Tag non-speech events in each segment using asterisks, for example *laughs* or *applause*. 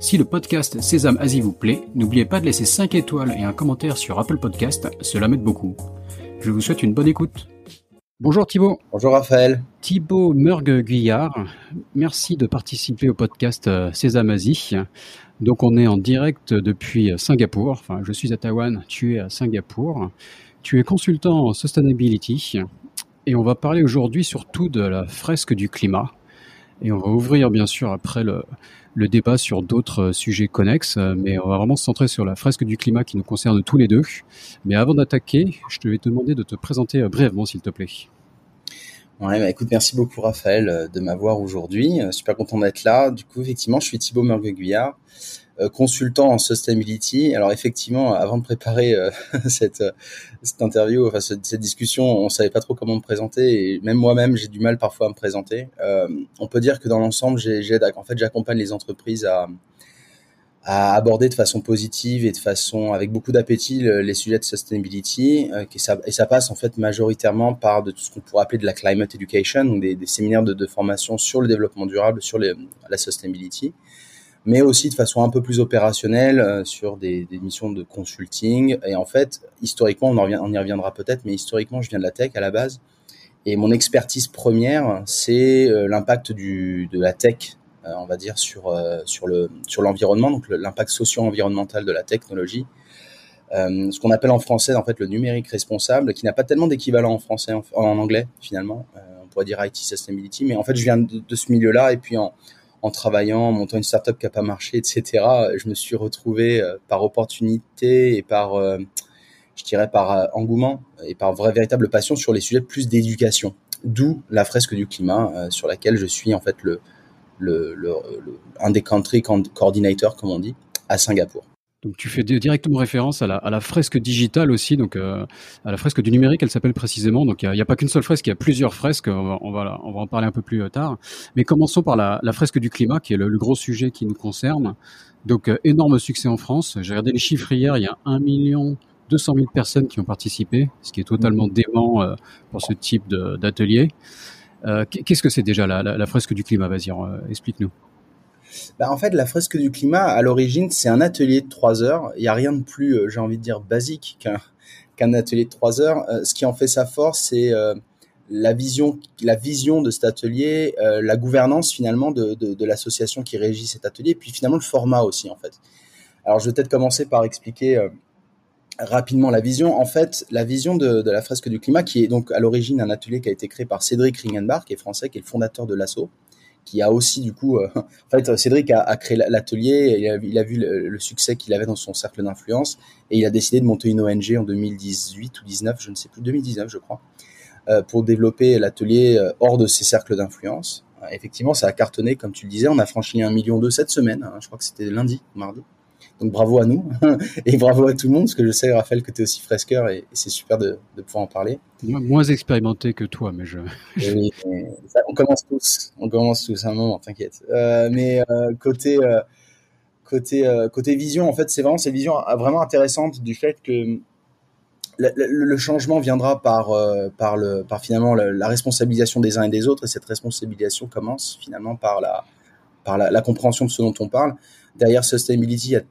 Si le podcast Sésame Asie vous plaît, n'oubliez pas de laisser 5 étoiles et un commentaire sur Apple Podcast, cela m'aide beaucoup. Je vous souhaite une bonne écoute. Bonjour Thibaut. Bonjour Raphaël. Thibaut Meurgue-Guyard, merci de participer au podcast euh, Sésame Asie. Donc on est en direct depuis Singapour, enfin je suis à Taïwan, tu es à Singapour. Tu es consultant en sustainability et on va parler aujourd'hui surtout de la fresque du climat. Et on va ouvrir bien sûr après le, le débat sur d'autres euh, sujets connexes, euh, mais on va vraiment se centrer sur la fresque du climat qui nous concerne tous les deux. Mais avant d'attaquer, je te vais te demander de te présenter euh, brièvement, s'il te plaît. Ouais, bah écoute, merci beaucoup Raphaël de m'avoir aujourd'hui. Super content d'être là. Du coup, effectivement, je suis Thibaut Mergue-Guyard. Euh, consultant en sustainability. Alors effectivement, avant de préparer euh, *laughs* cette, cette interview, enfin cette, discussion, on savait pas trop comment me présenter et même moi-même j'ai du mal parfois à me présenter. Euh, on peut dire que dans l'ensemble, en fait, j'accompagne les entreprises à, aborder de façon positive et de façon avec beaucoup d'appétit les sujets de sustainability euh, et, ça, passe en fait majoritairement par de tout ce qu'on pourrait appeler de la climate education donc des, séminaires de, formation sur le développement durable sur la sustainability mais aussi de façon un peu plus opérationnelle euh, sur des, missions de consulting. Et en fait, historiquement, on, y reviendra peut-être, mais historiquement, je viens de la tech à la base. Et mon expertise première, c'est euh, l'impact de la tech, euh, on va dire, sur, sur, le, sur l'environnement, donc l'impact socio-environnemental de la technologie. Ce qu'on appelle en français en fait le numérique responsable, qui n'a pas tellement d'équivalent en français, en, anglais finalement. On pourrait dire IT sustainability, mais en fait je viens de, de ce milieu-là et puis en, en travaillant, en montant une startup qui n'a pas marché, etc., je me suis retrouvé euh, par opportunité et par, euh, je dirais, par euh, engouement et par vraie véritable passion sur les sujets plus d'éducation. D'où la fresque du climat sur laquelle je suis en fait le, le, le, le un des country coordinators, comme on dit, à Singapour. Donc tu fais directement référence à la, à la fresque digitale aussi, donc euh, à la fresque du numérique, elle s'appelle précisément. Donc il n'y a, a, pas qu'une seule fresque, il y a plusieurs fresques. On va, on va, on va en parler un peu plus euh, tard. Mais commençons par la, la fresque du climat, qui est le, le, gros sujet qui nous concerne. Donc euh, énorme succès en France. J'ai regardé les chiffres hier, il y a 1 million 200 000 personnes qui ont participé, ce qui est totalement dément euh, pour ce type d'atelier. Euh, Qu'est-ce que c'est déjà la, la, la, fresque du climat? Vas-y, explique-nous. Bah, en fait, la fresque du climat, à l'origine, c'est un atelier de trois heures. Il n'y a rien de plus, euh, j'ai envie de dire, basique *laughs* qu'un atelier de trois heures. Euh, ce qui en fait sa force, c'est euh, la vision, la vision de cet atelier, la gouvernance finalement de, de, l'association qui régit cet atelier, et puis finalement le format aussi en fait. Alors je vais peut-être commencer par expliquer rapidement la vision. En fait, la vision de, de, la fresque du climat, qui est donc à l'origine un atelier qui a été créé par Cédric Ringenbach, qui est français, qui est le fondateur de l'ASSO qui a aussi du coup, euh, *laughs* en fait, Cédric a, créé l'atelier, il a, vu le, succès qu'il avait dans son cercle d'influence et il a décidé de monter une ONG en 2018 ou 19, je ne sais plus, 2019 je crois, euh, pour développer l'atelier euh, hors de ses cercles d'influence. Effectivement, ça a cartonné, comme tu le disais, on a franchi un million deux cette semaine, hein, je crois que c'était lundi, mardi. Donc bravo à nous *laughs* et bravo à tout le monde, parce que je sais, Raphaël, que tu es aussi fresqueur et, et c'est super de, de, pouvoir en parler. Moins expérimenté que toi, mais je... *laughs* ça, on commence tous, on commence tous à un moment, t'inquiète. Euh, mais euh, côté, euh, côté, côté vision, en fait, c'est vraiment cette vision vraiment intéressante du fait que le, le, le changement viendra par, par, le, par finalement la, la, responsabilisation des uns et des autres, et cette responsabilisation commence finalement par la, par la, la compréhension de ce dont on parle. Derrière sustainability, il y a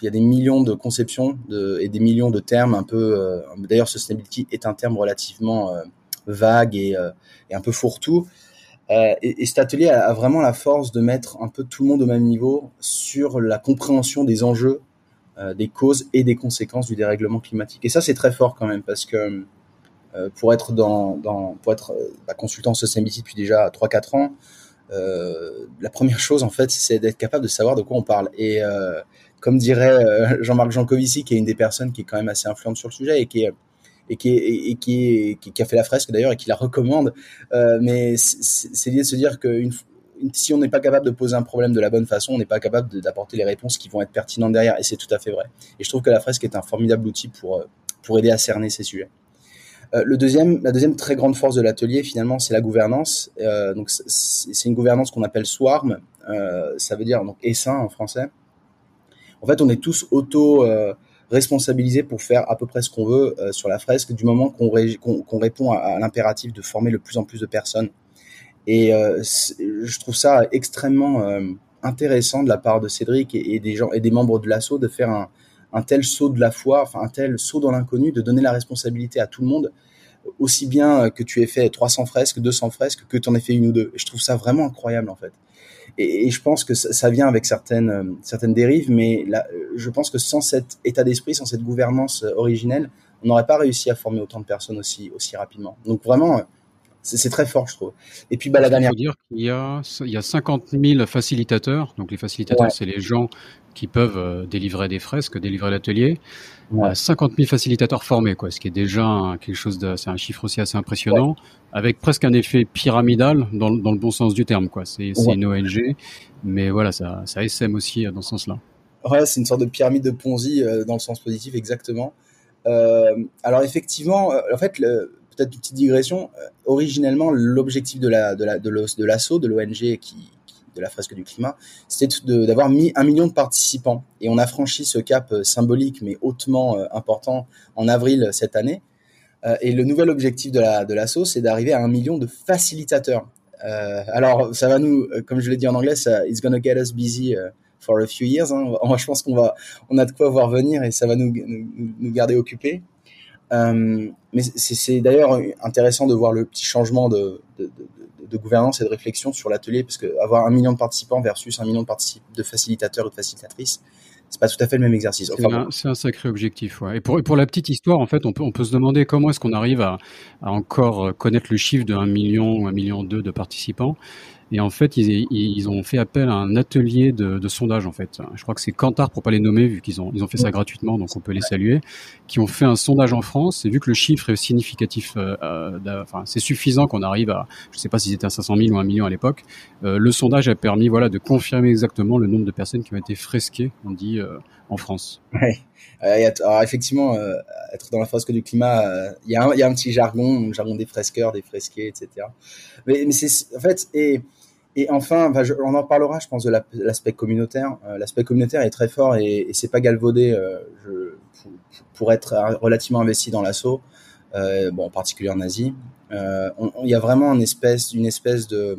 il y a des millions de conceptions et des millions de termes un peu. Euh, D'ailleurs, sustainability est un terme relativement euh, vague et, euh, et, un peu fourre-tout. Euh, et, et, cet atelier a, vraiment la force de mettre un peu tout le monde au même niveau sur la compréhension des enjeux, des causes et des conséquences du dérèglement climatique. Et ça, c'est très fort quand même parce que pour être dans, dans pour être bah, consultant sustainability depuis déjà 3-4 ans, la première chose en fait, c'est d'être capable de savoir de quoi on parle. Et comme dirait euh, Jean-Marc Jancovici, qui est une des personnes qui est quand même assez influente sur le sujet et qui a fait la fresque d'ailleurs et qui la recommande. Euh, mais c'est lié de se dire que si on n'est pas capable de poser un problème de la bonne façon, on n'est pas capable d'apporter les réponses qui vont être pertinentes derrière. Et c'est tout à fait vrai. Et je trouve que la fresque est un formidable outil pour, pour aider à cerner ces sujets. Euh, la deuxième très grande force de l'atelier, finalement, c'est la gouvernance. Euh, donc, c'est une gouvernance qu'on appelle SWARM. Euh, ça veut dire donc essaim en français. En fait, on est tous auto responsabilisés pour faire à peu près ce qu'on veut sur la fresque du moment qu'on répond à, l'impératif de former le plus en plus de personnes. Et je trouve ça extrêmement intéressant de la part de Cédric et, des gens et des membres de l'assaut de faire un, un tel saut de la foi, enfin un tel saut dans l'inconnu, de donner la responsabilité à tout le monde, aussi bien que tu aies fait 300 fresques, 200 fresques, que tu en aies fait une ou deux. je trouve ça vraiment incroyable en fait. Et, je pense que ça, vient avec certaines, euh, certaines dérives, mais là, je pense que sans cet état d'esprit, sans cette gouvernance euh, originelle, on n'aurait pas réussi à former autant de personnes aussi, aussi rapidement. Donc vraiment, c'est très fort, je trouve. Et puis, bah, la dernière. Dire qu'il y a, il y a 50 000 facilitateurs. Donc, les facilitateurs, c'est les gens qui peuvent euh, délivrer des fresques, délivrer l'atelier. Ouais. 50 000 facilitateurs formés, quoi, ce qui est déjà quelque chose de, c'est un chiffre aussi assez impressionnant, avec presque un effet pyramidal dans, dans, le bon sens du terme, quoi. C'est une ONG, mais voilà, ça, ça SM aussi euh, dans ce sens-là. Ouais, c'est une sorte de pyramide de Ponzi euh, dans le sens positif, exactement. Euh, alors effectivement, en fait, le, peut-être une petite digression. Euh, originellement, l'objectif de la de l'ONG qui, de la fresque du climat, c'était d'avoir mis un million de participants. Et on a franchi ce cap euh, symbolique mais hautement euh, important en avril cette année. et le nouvel objectif de la c'est d'arriver à un million de facilitateurs. alors, ça va nous, comme je l'ai dit en anglais, ça, it's gonna get us busy for a few years. Hein. je pense qu'on va, on a de quoi voir venir et ça va nous garder occupés. Euh, mais c'est d'ailleurs intéressant de voir le petit changement de, de, de, de gouvernance et de réflexion sur l'atelier, parce que avoir un million de participants versus un million de, facilitateurs ou de facilitatrices, c'est pas tout à fait le même exercice. c'est un, sacré objectif. Ouais. Et, pour, et pour la petite histoire, en fait, on peut, on peut se demander comment est-ce qu'on arrive à, à, encore connaître le chiffre de 1 million ou 1 million 2 de participants. Et en fait, ils, ils, ont fait appel à un atelier de, de, sondage, en fait. Je crois que c'est Kantar, pour pas les nommer, vu qu'ils ont, ils ont fait ça gratuitement, donc on peut les saluer, qui ont fait un sondage en France. Et vu que le chiffre est significatif, euh, euh enfin, c'est suffisant qu'on arrive à, je sais pas s'ils étaient à 500 000 ou 1 million à l'époque, euh, le sondage a permis, voilà, de confirmer exactement le nombre de personnes qui ont été fresquées, on dit, euh, en France. Ouais. Euh, alors effectivement, être dans la fresque du climat, il y, a un, petit jargon, le jargon des fresqueurs, des fresqués, etc. Mais, c'est en fait et enfin, on en parlera, je pense, de l'aspect communautaire. Euh, l'aspect communautaire est très fort et, et c'est pas galvaudé euh, pour, être relativement investi dans l'assaut, euh, bon, en particulier en Asie. Il y a vraiment une espèce, une espèce de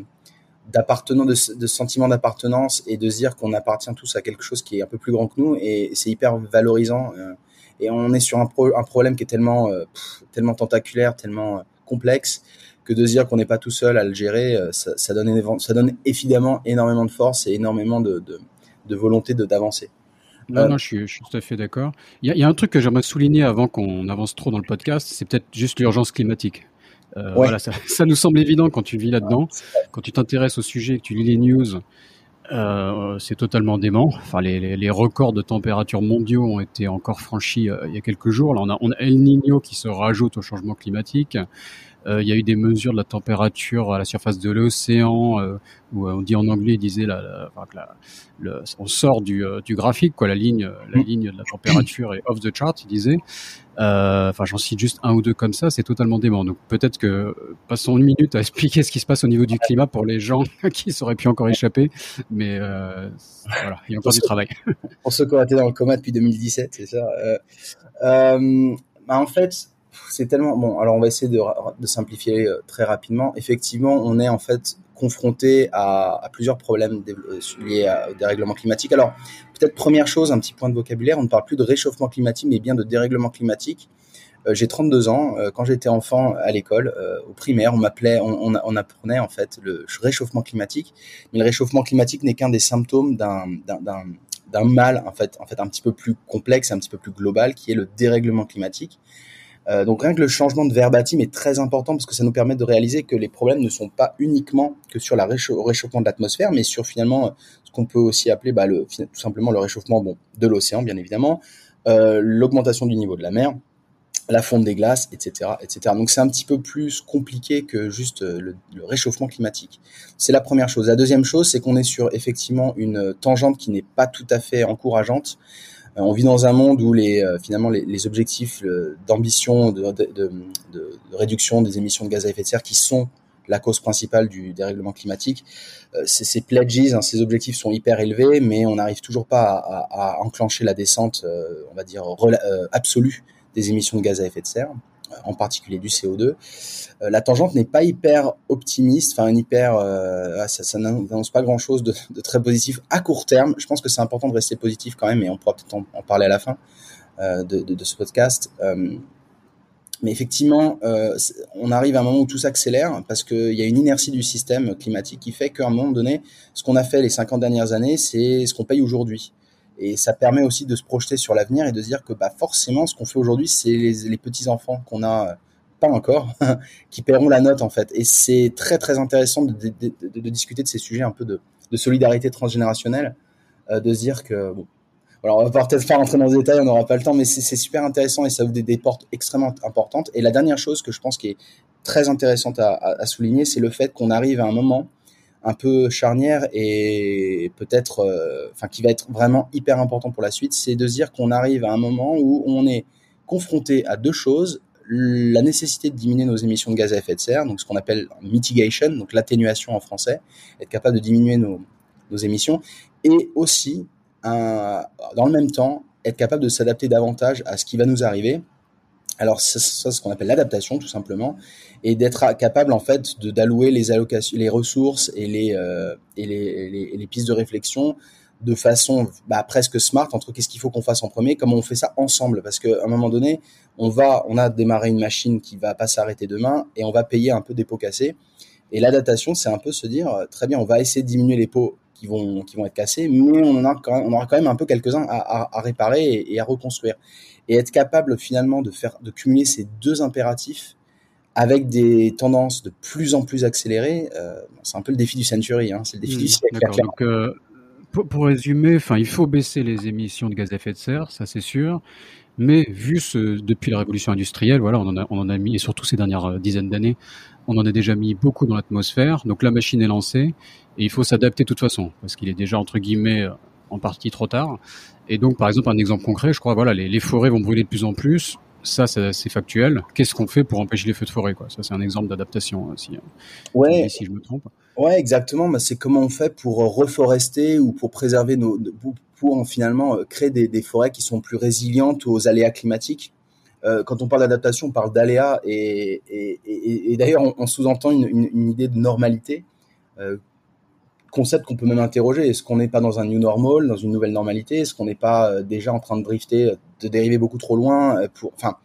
d'appartenance, de, de, sentiment d'appartenance et de se dire qu'on appartient tous à quelque chose qui est un peu plus grand que nous et c'est hyper valorisant. et on est sur un, un problème qui est tellement, tellement tentaculaire, tellement complexe que de dire qu'on n'est pas tout seul à le gérer, euh, ça, ça, donne, ça donne évidemment énormément de force et énormément de, de, de volonté d'avancer. Non, euh, non, je suis, je suis, tout à fait d'accord. Il y, y, a un truc que j'aimerais souligner avant qu'on avance trop dans le podcast, c'est peut-être juste l'urgence climatique. Euh, Voilà, ça, ça, nous semble évident quand tu vis là-dedans, quand tu t'intéresses au sujet, que tu lis les news. Euh, c'est totalement dément. Enfin, les, les, les, records de température mondiaux ont été encore franchis euh, il y a quelques jours. Là, on a, on a El Niño qui se rajoute au changement climatique. Euh, il y a eu des mesures de la température à la surface de l'océan, euh, où euh, on dit en anglais, il disait la, la, la, le, on sort du, du, graphique, quoi, la ligne, la mm. ligne de la température est off the chart, il disait. Enfin, j'en cite juste un ou deux comme ça, c'est totalement dément. Donc peut-être que passons une minute à expliquer ce qui se passe au niveau du climat pour les gens *laughs* qui auraient pu encore échapper, mais voilà, il y a encore du travail. Pour ceux qui ont été dans le coma depuis 2017, c'est ça. Euh, bah en fait, c'est tellement bon. Alors on va essayer de, simplifier euh, très rapidement. Effectivement, on est en fait confronté à, plusieurs problèmes euh, liés au dérèglement climatique. Alors peut-être première chose, un petit point de vocabulaire, on ne parle plus de réchauffement climatique, mais bien de dérèglement climatique. Euh, j'ai 32 ans. Quand j'étais enfant à l'école, au primaire, on m'appelait, on, apprenait en fait le réchauffement climatique. Mais le réchauffement climatique n'est qu'un des symptômes d'un d'un mal en fait, en fait un petit peu plus complexe, un petit peu plus global, qui est le dérèglement climatique. Euh, donc rien que le changement de verbatim est très important parce que ça nous permet de réaliser que les problèmes ne sont pas uniquement que sur le réchauffement de l'atmosphère, mais sur finalement euh, ce qu'on peut aussi appeler bah, tout simplement le réchauffement de l'océan, bien évidemment, euh, l'augmentation du niveau de la mer, la fonte des glaces, etc.. Donc c'est un petit peu plus compliqué que juste le réchauffement climatique. C'est la première chose. La deuxième chose, c'est qu'on est sur effectivement une tangente qui n'est pas tout à fait encourageante. On vit dans un monde où les, finalement les, objectifs d'ambition, de, réduction des émissions de gaz à effet de serre qui sont la cause principale du dérèglement climatique. Euh, ces, pledges, hein, ces objectifs sont hyper élevés, mais on n'arrive toujours pas à, enclencher la descente, euh, on va dire, euh, absolue des émissions de gaz à effet de serre en particulier du CO2. la tangente n'est pas hyper optimiste, enfin hyper, ah, ça, n'annonce pas grand-chose de, très positif à court terme. Je pense que c'est important de rester positif quand même, et on pourra peut-être en, parler à la fin de, de, ce podcast. Mais effectivement, euh, on arrive à un moment où tout s'accélère parce qu'il y a une inertie du système climatique qui fait qu'à un moment donné, ce qu'on a fait les 50 dernières années, c'est ce qu'on paye aujourd'hui. Et ça permet aussi de se projeter sur l'avenir et de se dire que bah, forcément, ce qu'on fait aujourd'hui, c'est les, petits-enfants qu'on a, pas encore, *laughs* qui paieront la note en fait. Et c'est très très intéressant de, de, de, discuter de ces sujets un peu de, solidarité transgénérationnelle, euh, de se dire que bon, alors, on va peut-être pas rentrer dans les détails, on n'aura pas le temps, mais c'est super intéressant et ça ouvre des, portes extrêmement importantes. Et la dernière chose que je pense qui est très intéressante à, souligner, c'est le fait qu'on arrive à un moment un peu charnière et peut-être, euh, enfin, qui va être vraiment hyper important pour la suite, c'est de dire qu'on arrive à un moment où on est confronté à deux choses la nécessité de diminuer nos émissions de gaz à effet de serre, donc ce qu'on appelle mitigation, donc l'atténuation en français, être capable de diminuer nos, nos émissions, et aussi dans le même temps, être capable de s'adapter davantage à ce qui va nous arriver. Alors c'est ce qu'on appelle l'adaptation tout simplement, et d'être capable en fait d'allouer les allocations, les ressources et les, euh, et les, les, pistes de réflexion de façon bah, presque smart entre qu'est-ce qu'il faut qu'on fasse en premier, comment on fait ça ensemble, parce qu'à un moment donné, on va, on a démarré une machine qui va pas s'arrêter demain et on va payer un peu des pots cassés. Et l'adaptation, c'est un peu se dire très bien, on va essayer de diminuer les pots qui vont, qui vont être cassés, mais on, en a quand on aura quand même un peu quelques-uns à, à, réparer et, à reconstruire. Et être capable finalement de, faire, de cumuler ces deux impératifs avec des tendances de plus en plus accélérées, euh, c'est un peu le défi du century, hein, c'est le défi du hmm, siècle. Donc, euh, pour, pour, résumer, enfin, il faut baisser les émissions de gaz à effet de serre, ça c'est sûr. Mais vu ce, depuis la révolution industrielle, voilà, on en a, on en a mis, et surtout ces dernières euh, dizaines d'années, on en a déjà mis beaucoup dans l'atmosphère. Donc la machine est lancée et il faut s'adapter de toute façon parce qu'il est déjà entre guillemets en partie trop tard. Et donc par exemple un exemple concret, je crois voilà les, forêts vont brûler de plus en plus. Ça, c'est factuel. Qu'est-ce qu'on fait pour empêcher les feux de forêt quoi? Ça, c'est un exemple d'adaptation, si, hein. ouais. si je me trompe. Ouais, exactement. Bah, c'est comment on fait pour reforester ou pour préserver nos, pour finalement euh, créer des, forêts qui sont plus résilientes aux aléas climatiques. Euh, quand on parle d'adaptation, on parle d'aléas et, et, d'ailleurs on, sous-entend une, idée de normalité, euh, concept qu'on peut même interroger. Est-ce qu'on n'est pas dans un new normal, dans une nouvelle normalité? Est-ce qu'on n'est pas déjà en train de drifter, de dériver beaucoup trop loin pour, Enfin,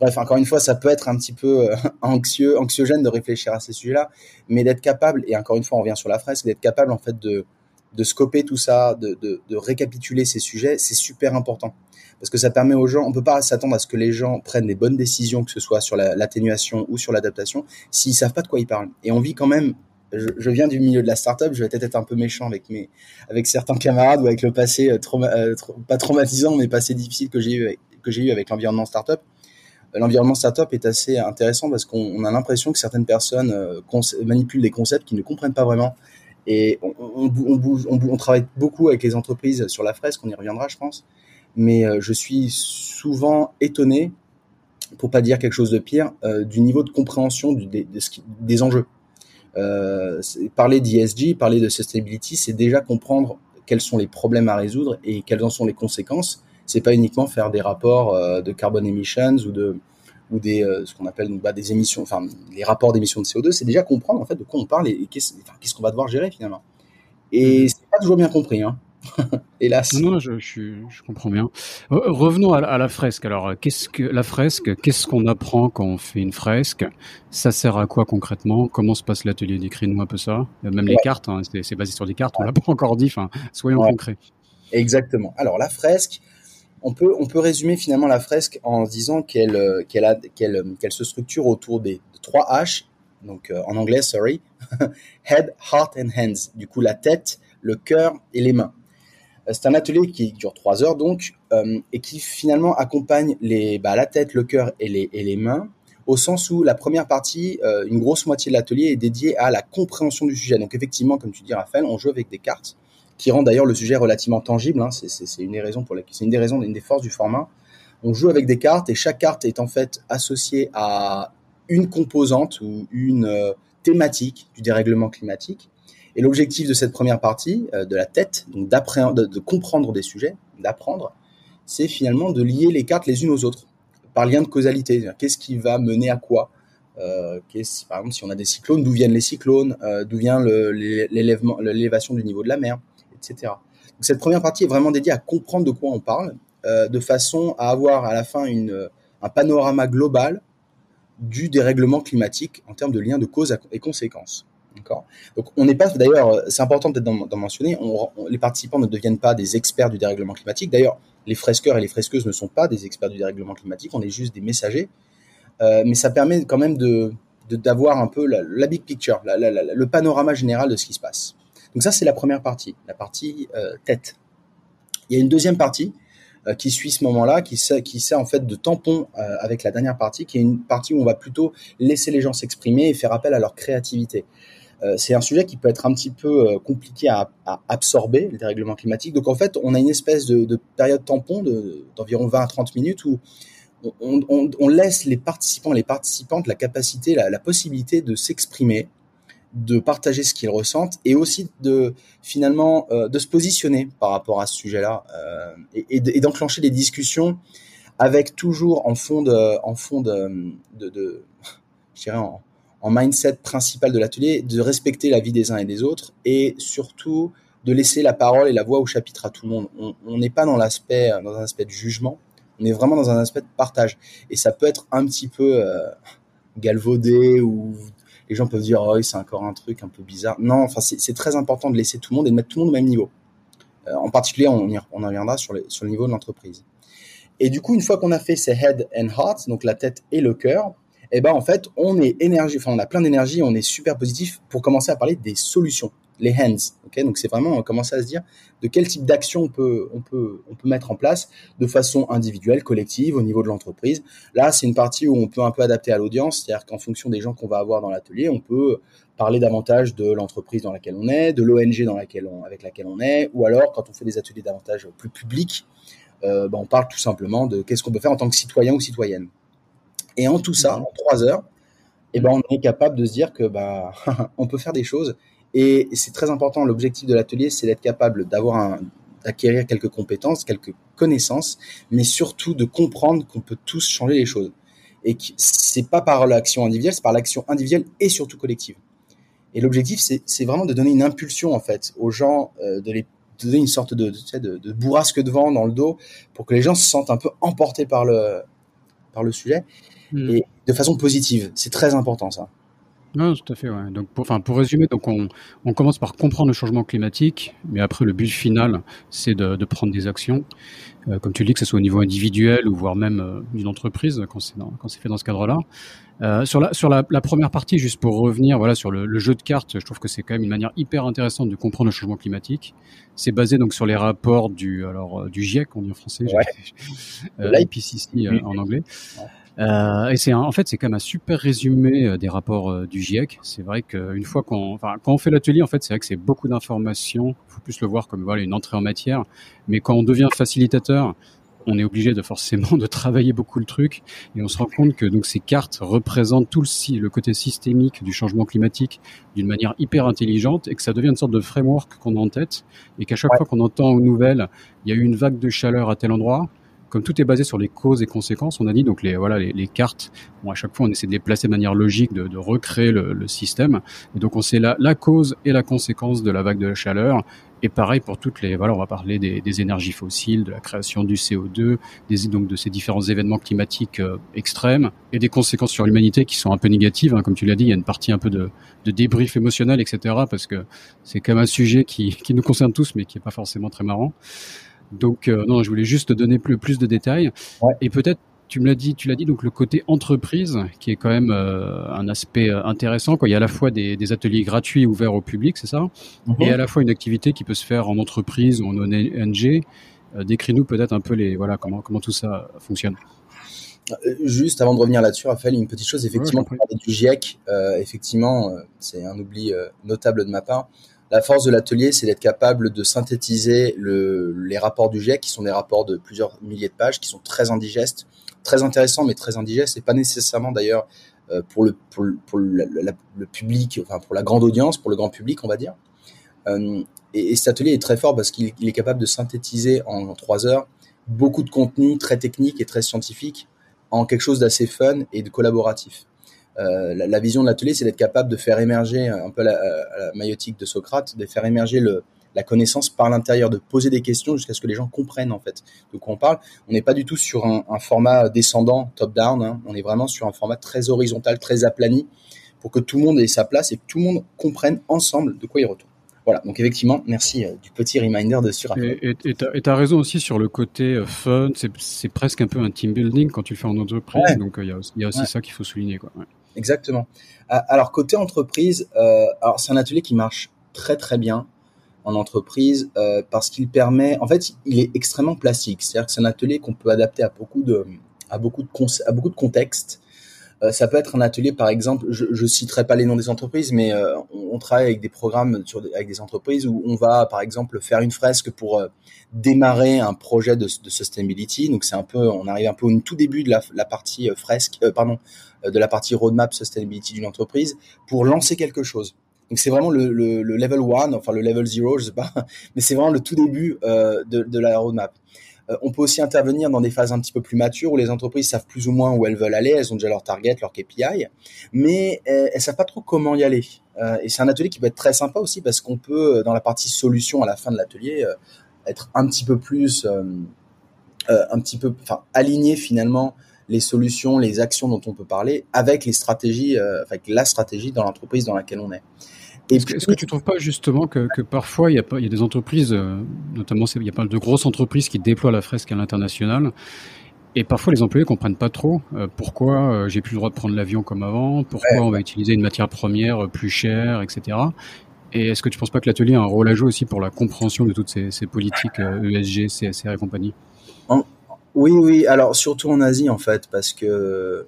bref, encore une fois, ça peut être un petit peu *laughs* anxieux, anxiogène de réfléchir à ces sujets-là, mais d'être capable, et encore une fois, on revient sur la fresque, d'être capable en fait de de scoper tout ça, de, de, récapituler ces sujets, c'est super important. Parce que ça permet aux gens, on peut pas s'attendre à ce que les gens prennent des bonnes décisions, que ce soit sur l'atténuation ou sur l'adaptation, s'ils savent pas de quoi ils parlent. Et on vit quand même, je, viens du milieu de la startup, je vais peut-être être un peu méchant avec mes, avec certains camarades ou avec le passé euh, euh, pas traumatisant, mais passé difficile que j'ai eu que j'ai eu avec l'environnement startup. Euh, l'environnement startup est assez intéressant parce qu'on a l'impression que certaines personnes manipulent des concepts qu'ils ne comprennent pas vraiment et on, travaille beaucoup avec les entreprises sur la fresque, on y reviendra, je pense. Mais je suis souvent étonné, pour pas dire quelque chose de pire, du niveau de compréhension des, enjeux. Euh, parler d'ESG, parler de sustainability, c'est déjà comprendre quels sont les problèmes à résoudre et quelles en sont les conséquences. C'est pas uniquement faire des rapports euh, de carbon emissions ou de ou des euh, ce qu'on appelle bah, des émissions, enfin les rapports d'émissions de CO2, c'est déjà comprendre en fait de quoi on parle et, qu'est-ce qu'on va devoir gérer finalement. Et mmh. c'est pas toujours bien compris, hein. *laughs* Hélas. Non, je, je, je, comprends bien. Revenons à, la fresque. Alors, qu'est-ce que la fresque Qu'est-ce qu'on apprend quand on fait une fresque? Ça sert à quoi concrètement? Comment se passe l'atelier? Décris-nous un peu ça. Même les cartes, hein, c'est basé sur des cartes. On l'a *laughs* pas encore dit. Enfin, soyons concrets. Exactement. Alors, la fresque, on peut, on peut résumer finalement la fresque en disant qu'elle euh, qu'elle qu'elle se structure autour des trois H, donc euh, en anglais, sorry, *laughs* head, heart and hands. Du coup, la tête, le cœur et les mains. C'est un atelier qui dure trois heures donc et qui finalement accompagne les, bah, la tête, le cœur et les, et les mains au sens où la première partie, une grosse moitié de l'atelier est dédiée à la compréhension du sujet. Donc effectivement, comme tu dis Raphaël, on joue avec des cartes qui rend d'ailleurs le sujet relativement tangible. Hein. C'est une des raisons pour c'est une des des forces du format. On joue avec des cartes et chaque carte est en fait associée à une composante ou une euh, thématique du dérèglement climatique. Et l'objectif de cette première partie, euh, de la tête, de, comprendre des sujets, d'apprendre, c'est finalement de lier les cartes les unes aux autres par lien de causalité. Qu'est-ce qui va mener à quoi euh, Par exemple, si on a des cyclones, d'où viennent les cyclones euh, D'où vient l'élévation du niveau de la mer Etc. Donc, cette première partie est vraiment dédiée à comprendre de quoi on parle, de façon à avoir à la fin un panorama global du dérèglement climatique en termes de lien de cause et Donc on n'est pas, d'ailleurs, c'est important peut-être d'en mentionner, les participants ne deviennent pas des experts du dérèglement climatique. D'ailleurs, les fresqueurs et les fresqueuses ne sont pas des experts du dérèglement climatique, on est juste des messagers. Euh, mais ça permet quand même de d'avoir un peu la, big picture, le panorama général de ce qui se passe. Donc ça, c'est la première partie, la partie euh, tête. Il y a une deuxième partie euh, qui suit ce moment-là, qui qui sert en fait de tampon avec la dernière partie, qui est une partie où on va plutôt laisser les gens s'exprimer et faire appel à leur créativité. Euh, c'est un sujet qui peut être un petit peu euh, compliqué à, absorber, le dérèglement climatique. Donc en fait, on a une espèce de, période tampon d'environ 20 à 30 minutes où on, laisse les participants, les participantes la capacité, la, possibilité de s'exprimer, de partager ce qu'ils ressentent et aussi de finalement euh, de se positionner par rapport à ce sujet-là et, d'enclencher des discussions avec toujours en fond de, en fond de, de, de *laughs* je dirais en, en mindset principal de l'atelier, de respecter la vie des uns et des autres et surtout de laisser la parole et la voix au chapitre à tout le monde. On n'est pas dans l'aspect dans un aspect de jugement, on est vraiment dans un aspect de partage et ça peut être un petit peu euh, galvaudé ou les gens peuvent dire oh c'est encore un truc un peu bizarre. Non, enfin c'est très important de laisser tout le monde et de mettre tout le monde au même niveau. Euh, en particulier, on, on en reviendra sur le niveau de l'entreprise. Et du coup, une fois qu'on a fait ces head and heart, donc la tête et le cœur, eh ben en fait, on est on a plein d'énergie, on est super positif pour commencer à parler des solutions, les hands. Ok, donc c'est vraiment commencer à se dire de quel type d'action on peut mettre en place de façon individuelle, collective, au niveau de l'entreprise. Là, c'est une partie où on peut un peu adapter à l'audience, c'est-à-dire qu'en fonction des gens qu'on va avoir dans l'atelier, on peut parler davantage de l'entreprise dans laquelle on est, de l'ONG avec laquelle on est, ou alors quand on fait des ateliers davantage plus publics, euh, ben, on parle tout simplement de qu'est-ce qu'on peut faire en tant que citoyen ou citoyenne. Et en tout ça, en trois heures, eh ben, on est capable de se dire que bah, *laughs* on peut faire des choses. Et c'est très important. L'objectif de l'atelier, c'est d'être capable d'avoir un, d'acquérir quelques compétences, quelques connaissances, mais surtout de comprendre qu'on peut tous changer les choses. Et que c'est pas par l'action individuelle, c'est par l'action individuelle et surtout collective. Et l'objectif, c'est vraiment de donner une impulsion en fait aux gens, euh, de les donner une sorte de, de, de, de bourrasque de vent dans le dos pour que les gens se sentent un peu emportés par le, par le sujet Hmm. et de façon positive. C'est très important ça. Non, tout à fait. Ouais. Donc, pour, enfin, pour résumer, donc on, on, commence par comprendre le changement climatique, mais après le but final, c'est de, de, prendre des actions, euh, comme tu le dis, que ce soit au niveau individuel ou voire même euh, d'une entreprise, quand c'est quand c'est fait dans ce cadre-là. Euh, sur la sur la, la, première partie, juste pour revenir, voilà, sur le, le jeu de cartes, je trouve que c'est quand même une manière hyper intéressante de comprendre le changement climatique. C'est basé donc sur les rapports du alors euh, du GIEC, on dit en français, ouais. l'IPCC en anglais. Euh, et c'est en fait c'est quand même un super résumé euh, des rapports euh, du GIEC. C'est vrai qu'une fois qu'on, enfin, quand on fait l'atelier, en fait, c'est vrai que c'est beaucoup d'informations. Il faut plus le voir comme voilà une entrée en matière. Mais quand on devient facilitateur, on est obligé de forcément *laughs* de travailler beaucoup le truc et on se rend compte que donc ces cartes représentent tout le, le côté systémique du changement climatique d'une manière hyper intelligente et que ça devient une sorte de framework qu'on a en tête et qu'à chaque fois qu'on entend aux nouvelles il y a eu une vague de chaleur à tel endroit comme tout est basé sur les causes et conséquences, on a dit donc les voilà les, cartes. Bon, à chaque fois, on essaie de les placer de manière logique, de, de recréer le, le, système. Et donc on sait la, la cause et la conséquence de la vague de la chaleur. Et pareil pour toutes les voilà, on va parler des, des énergies fossiles, de la création du CO2, des, donc de ces différents événements climatiques euh, extrêmes et des conséquences sur l'humanité qui sont un peu négatives. Hein, comme tu l'as dit, il y a une partie un peu de, de débrief émotionnel, etc. Parce que c'est quand même un sujet qui, qui nous concerne tous, mais qui est pas forcément très marrant. Donc euh, non, je voulais juste te donner plus, plus de détails. Et peut-être tu me l'as dit, tu l'as dit donc le côté entreprise qui est quand même euh, un aspect euh, intéressant. Quoi. Il y a à la fois des, des ateliers gratuits ouverts au public, c'est ça, mhm. et à la fois une activité qui peut se faire en entreprise ou en ONG. Décris-nous peut-être un peu les voilà comment comment tout ça fonctionne. Juste avant de revenir là-dessus, Raphaël, une petite chose effectivement ouais, du GIEC. effectivement, c'est un oubli notable de ma part La force de l'atelier, c'est d'être capable de synthétiser le, les rapports du GIEC, qui sont des rapports de plusieurs milliers de pages, qui sont très indigestes, très intéressants, mais très indigestes, et pas nécessairement d'ailleurs euh, pour, le, public, enfin pour la grande audience, pour le grand public, on va dire. Euh, et, et, cet atelier est très fort parce qu'il est capable de synthétiser en, en trois heures beaucoup de contenu très technique et très scientifique en quelque chose d'assez fun et de collaboratif. Euh, la, la, vision de l'atelier, c'est d'être capable de faire émerger un peu la, la maïotique de Socrate, de faire émerger le, la connaissance par l'intérieur, de poser des questions jusqu'à ce que les gens comprennent en fait de quoi on parle. On n'est pas du tout sur un, un format descendant, top-down, hein. on est vraiment sur un format très horizontal, très aplani, pour que tout le monde ait sa place et que tout le monde comprenne ensemble de quoi il retourne. Voilà, donc effectivement, merci euh, du petit reminder de sur. Et tu as raison aussi sur le côté euh, fun, c'est presque un peu un team building quand tu le fais en entreprise, ouais. donc il y, a, y a aussi ouais. ça qu'il faut souligner. Quoi. Ouais. Exactement. Alors côté entreprise, euh, alors c'est un atelier qui marche très très bien en entreprise euh, parce qu'il permet, en fait, il est extrêmement plastique. C'est-à-dire que c'est un atelier qu'on peut adapter à beaucoup de, à beaucoup de, à beaucoup de contextes. Euh, ça peut être un atelier, par exemple, je, je citerai pas les noms des entreprises, mais euh, on, on, travaille avec des programmes sur, avec des entreprises où on va, par exemple, faire une fresque pour euh, démarrer un projet de, de sustainability. Donc c'est un peu, on arrive un peu au tout début de la, la partie fresque, pardon, de la partie roadmap sustainability d'une entreprise pour lancer quelque chose. Donc c'est vraiment le, le, le, level 1, enfin le level 0, je sais pas, *laughs* mais c'est vraiment le tout début euh, de, de, la roadmap. Euh, on peut aussi intervenir dans des phases un petit peu plus matures où les entreprises savent plus ou moins où elles veulent aller, elles ont déjà leur target, leur KPI, mais elles, elles savent pas trop comment y aller. Euh, et c'est un atelier qui peut être très sympa aussi parce qu'on peut, dans la partie solution à la fin de l'atelier, euh, être un petit peu plus, euh, un petit peu, enfin finalement les solutions, les actions dont on peut parler avec les stratégies, euh, avec la stratégie dans l'entreprise dans laquelle on est. Est-ce que, est que, tu trouves pas justement que, que parfois il y, a pas, il y a des entreprises, euh, notamment il y a pas de grosses entreprises qui déploient la fresque à l'international, et parfois les employés comprennent pas trop euh, pourquoi euh, j'ai plus le droit de prendre l'avion comme avant, pourquoi ouais. on va utiliser une matière première plus chère, etc. Et est-ce que tu penses pas que l'atelier a un rôle à jouer aussi pour la compréhension de toutes ces, ces politiques ESG, CSR et compagnie? En, oui, oui. Alors surtout en Asie en fait, parce que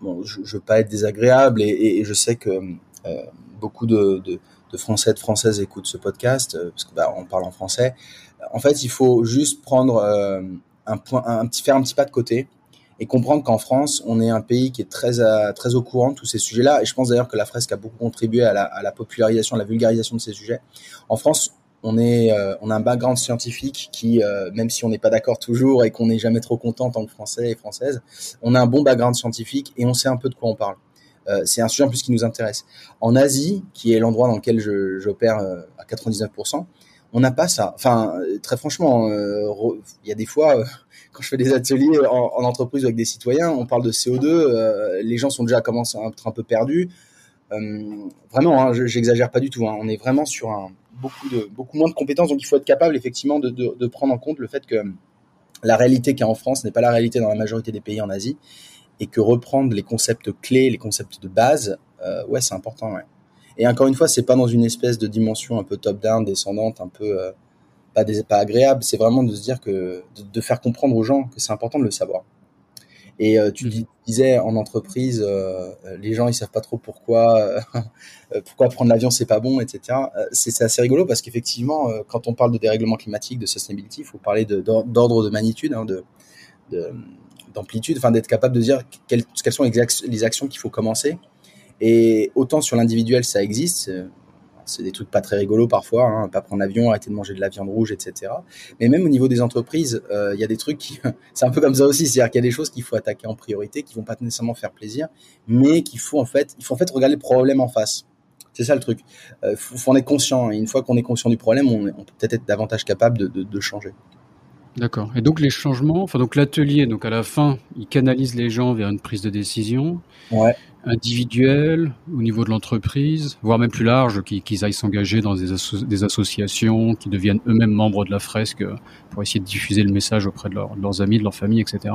bon, je, je veux pas être désagréable et, et, et je sais que beaucoup de, de, de, Français, de Françaises écoutent ce podcast euh, parce que bah, parle en français. En fait, il faut juste prendre euh, un petit, faire un petit pas de côté et comprendre qu'en France, on est un pays qui est très, très au courant de tous ces sujets-là. Et je pense d'ailleurs que la fresque a beaucoup contribué à la, popularisation, à la vulgarisation de ces sujets. En France, on est euh, on a un background scientifique qui euh, même si on n'est pas d'accord toujours et qu'on n'est jamais trop content en tant que français et française on a un bon background scientifique et on sait un peu de quoi on parle euh, c'est un sujet en plus qui nous intéresse. En Asie qui est l'endroit dans lequel j'opère euh, à 99% on n'a pas ça. Enfin très franchement euh, il y a des fois *laughs* quand je fais des ateliers en, en, entreprise avec des citoyens on parle de CO2 les gens sont déjà commencent à être un peu perdus. Vraiment hein, j'exagère pas du tout hein, on est vraiment sur un beaucoup de beaucoup moins de compétences. Donc il faut être capable effectivement de, de, de prendre en compte le fait que la réalité qu'il y a en France n'est pas la réalité dans la majorité des pays en Asie et que reprendre les concepts clés, les concepts de base, euh, ouais, c'est important. Ouais. Et encore une fois, c'est pas dans une espèce de dimension un peu top-down, descendante, un peu euh, pas, des, pas agréable. C'est vraiment de se dire que de, de faire comprendre aux gens que c'est important de le savoir. Et euh, tu mmh. disais en entreprise, euh, les gens ils savent pas trop pourquoi *laughs* pourquoi prendre l'avion c'est pas bon, etc. C'est assez rigolo parce qu'effectivement, quand on parle de dérèglement climatique, de sustainability, il faut parler d'ordre de, de, magnitude, hein, de d'amplitude, enfin d'être capable de dire quelles, quelles sont les actions qu'il faut commencer. Et autant sur l'individuel ça existe, c'est des trucs pas très rigolos parfois, hein, pas prendre l'avion, arrêter de manger de la viande rouge, etc. Mais même au niveau des entreprises, il euh, y a des trucs qui, *laughs* c'est un peu comme ça aussi, c'est-à-dire qu'il y a des choses qu'il faut attaquer en priorité, qui vont pas nécessairement faire plaisir, mais qu'il faut en fait, il faut en fait regarder le problème en face. C'est ça le truc. Il euh, faut, en être conscient. Et une fois qu'on est conscient du problème, on, peut peut-être être davantage capable de changer. D'accord. Et donc les changements, enfin donc l'atelier, donc à la fin, il canalise les gens vers une prise de décision. Ouais individuels au niveau de l'entreprise, voire même plus large, qu'ils aillent s'engager dans des, asso des, associations, qui deviennent eux-mêmes membres de la fresque pour essayer de diffuser le message auprès de, leur, de leurs amis, de leur famille, etc.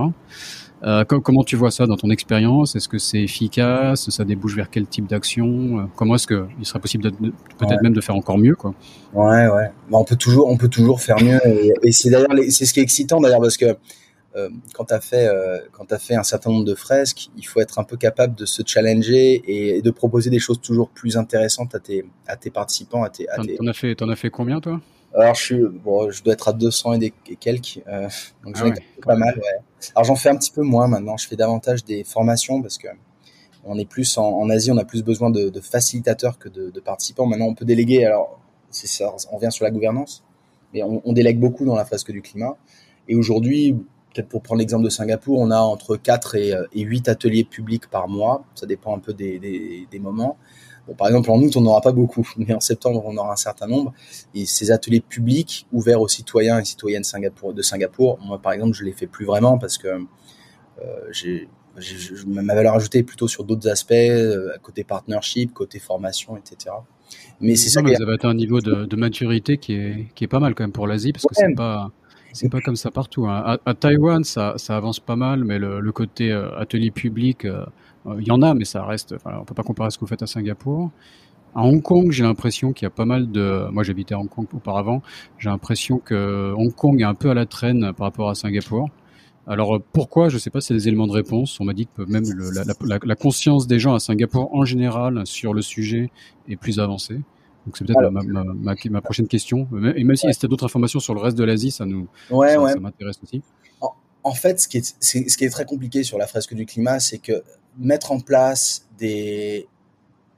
Euh, comment tu vois ça dans ton expérience? Est-ce que c'est efficace? Ça débouche vers quel type d'action? Comment est-ce qu'il serait possible peut-être ouais. même de faire encore mieux quoi? Ouais, ouais. Bah, on peut toujours, on peut toujours faire mieux. Et, et c'est d'ailleurs, c'est ce qui est excitant d'ailleurs parce que euh, quand tu as fait euh, quand tu fait un certain nombre de fresques, il faut être un peu capable de se challenger et, de proposer des choses toujours plus intéressantes à tes à tes participants, à tes. T'en as fait t'en as fait combien toi? Alors je suis bon, je dois être à 200 et, des, quelques, euh, *laughs* donc j'en ai ah pas mal. Ouais. Alors j'en fais un petit peu moins maintenant. Je fais davantage des formations parce que on est plus en, en Asie, on a plus besoin de, de facilitateurs que de, de, participants. Maintenant, on peut déléguer. Alors c'est ça, on revient sur la gouvernance, mais on, on délègue beaucoup dans la fresque du climat. Et aujourd'hui, peut-être pour prendre l'exemple de Singapour, on a entre 4 et, 8 euh, ateliers publics par mois. Ça dépend un peu des, des, des moments. Bon, par exemple, en août, on n'aura pas beaucoup, *laughs* mais en septembre, on aura un certain nombre. Et ces ateliers publics ouverts aux citoyens et citoyennes Singapour, de Singapour, moi, par exemple, je les fais plus vraiment parce que euh, j'ai ma valeur ajoutée est plutôt sur d'autres aspects, euh, côté partnership, côté formation, etc. Mais c'est ça. Vous avez atteint un niveau de, de, maturité qui est, qui est pas mal quand même pour l'Asie parce que c'est pas c'est pas comme ça partout. Hein. À, Taïwan, ça, ça, avance pas mal, mais le, le côté euh, atelier public, euh, euh, il y en a, mais ça reste. Enfin, on peut pas comparer à ce que vous faites à Singapour. À Hong Kong, j'ai l'impression qu'il y a pas mal de. Moi, j'habitais à Hong Kong auparavant. J'ai l'impression que Hong Kong est un peu à la traîne par rapport à Singapour. Alors pourquoi? Je sais pas. C'est des éléments de réponse. On m'a dit que même le, la, la, la, conscience des gens à Singapour en général sur le sujet est plus avancée. Donc c'est peut-être ma, ma, ma, ma, prochaine question. Et même si ouais. y a d'autres informations sur le reste de l'Asie, ça nous ouais, ça, ouais. ça m'intéresse aussi. En, en, fait, ce qui, est, ce qui est très compliqué sur la fresque du climat, c'est que mettre en place des,